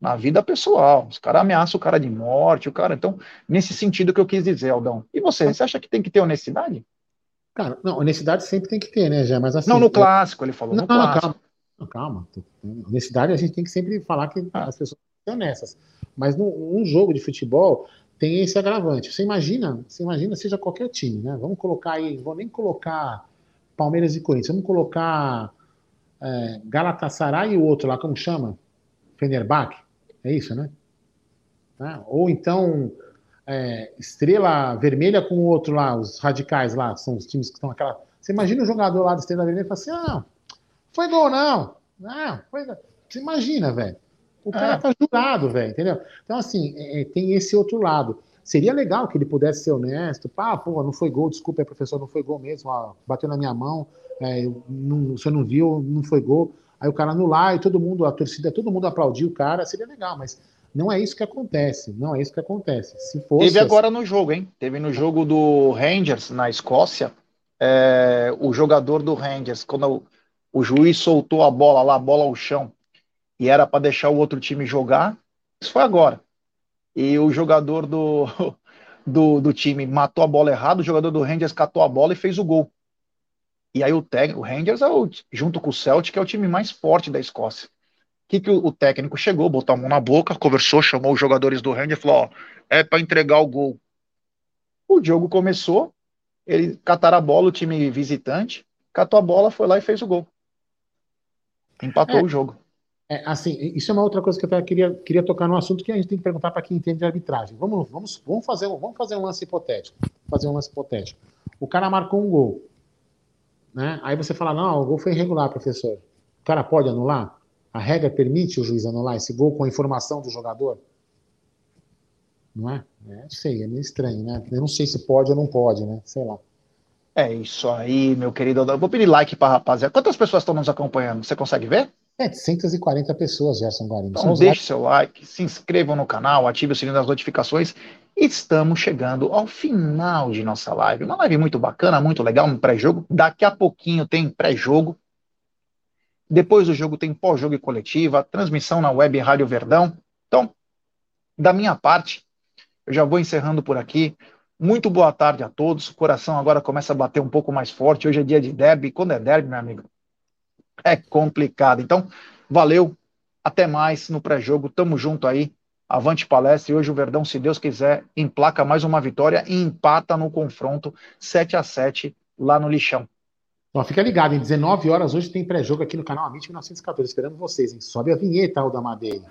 Na vida pessoal. Os caras ameaçam o cara de morte, o cara. Então, nesse sentido que eu quis dizer, Aldão. E você, você acha que tem que ter honestidade? Cara, não, honestidade sempre tem que ter, né, já, mas assim. Não, no clássico, ele falou. Não, no clássico. calma. Calma. Honestidade a gente tem que sempre falar que as pessoas são honestas. Mas num, jogo de futebol tem esse agravante. Você imagina, você imagina, seja qualquer time, né? Vamos colocar aí, vou nem colocar Palmeiras e Corinthians, vamos colocar é, Galatasaray e o outro lá, como chama? Fenerbahçe? É isso, né? Tá? Ou então é, Estrela Vermelha com o outro lá, os radicais lá, são os times que estão aquela. Você imagina o jogador lá da Estrela Vermelha e fala assim: ah, foi gol não. Não, foi. Você imagina, velho. O cara é. tá jurado, velho, entendeu? Então, assim, é, é, tem esse outro lado. Seria legal que ele pudesse ser honesto. Pá, pô, não foi gol, desculpa, professor, não foi gol mesmo. Ó, bateu na minha mão, é, não, o senhor não viu, não foi gol. Aí o cara anular e todo mundo, a torcida, todo mundo aplaudiu o cara, seria legal, mas não é isso que acontece. Não é isso que acontece. Se fosse Teve agora no jogo, hein? Teve no jogo do Rangers, na Escócia, é, o jogador do Rangers, quando o, o juiz soltou a bola lá, a bola ao chão, e era para deixar o outro time jogar, isso foi agora. E o jogador do, do, do, time matou a bola errado, o jogador do Rangers catou a bola e fez o gol. E aí o, o Rangers, é o, junto com o Celtic, é o time mais forte da Escócia. O que, que o, o, técnico chegou, botou a mão na boca, conversou, chamou os jogadores do Rangers e falou: ó, é para entregar o gol. O jogo começou, ele cataram a bola, o time visitante, catou a bola, foi lá e fez o gol. Empatou é. o jogo. É, assim, isso é uma outra coisa que eu queria, queria tocar no assunto que a gente tem que perguntar para quem entende de arbitragem. Vamos, vamos, vamos, fazer, vamos fazer um lance hipotético. Fazer um lance hipotético. O cara marcou um gol. Né? Aí você fala, não, o gol foi irregular, professor. O cara pode anular? A regra permite o juiz anular esse gol com a informação do jogador? Não é? é sei, é meio estranho, né? Eu não sei se pode ou não pode, né? Sei lá. É isso aí, meu querido. Eu vou pedir like para rapaziada. Quantas pessoas estão nos acompanhando? Você consegue ver? 740 pessoas, Gerson Guarino. Então deixe seu like, se inscrevam no canal, ative o sininho das notificações. Estamos chegando ao final de nossa live. Uma live muito bacana, muito legal, um pré-jogo. Daqui a pouquinho tem pré-jogo. Depois do jogo tem pós-jogo e coletiva, transmissão na web Rádio Verdão. Então, da minha parte, eu já vou encerrando por aqui. Muito boa tarde a todos. O coração agora começa a bater um pouco mais forte. Hoje é dia de derby. Quando é derby, meu amigo, é complicado. Então, valeu, até mais no pré-jogo, tamo junto aí, Avante Palestra e hoje o Verdão, se Deus quiser, emplaca mais uma vitória e empata no confronto 7 a 7 lá no lixão. Ó, fica ligado, em 19 horas hoje tem pré-jogo aqui no canal Amit 1914. Esperando vocês, hein? Sobe a vinheta, Alda Madeira.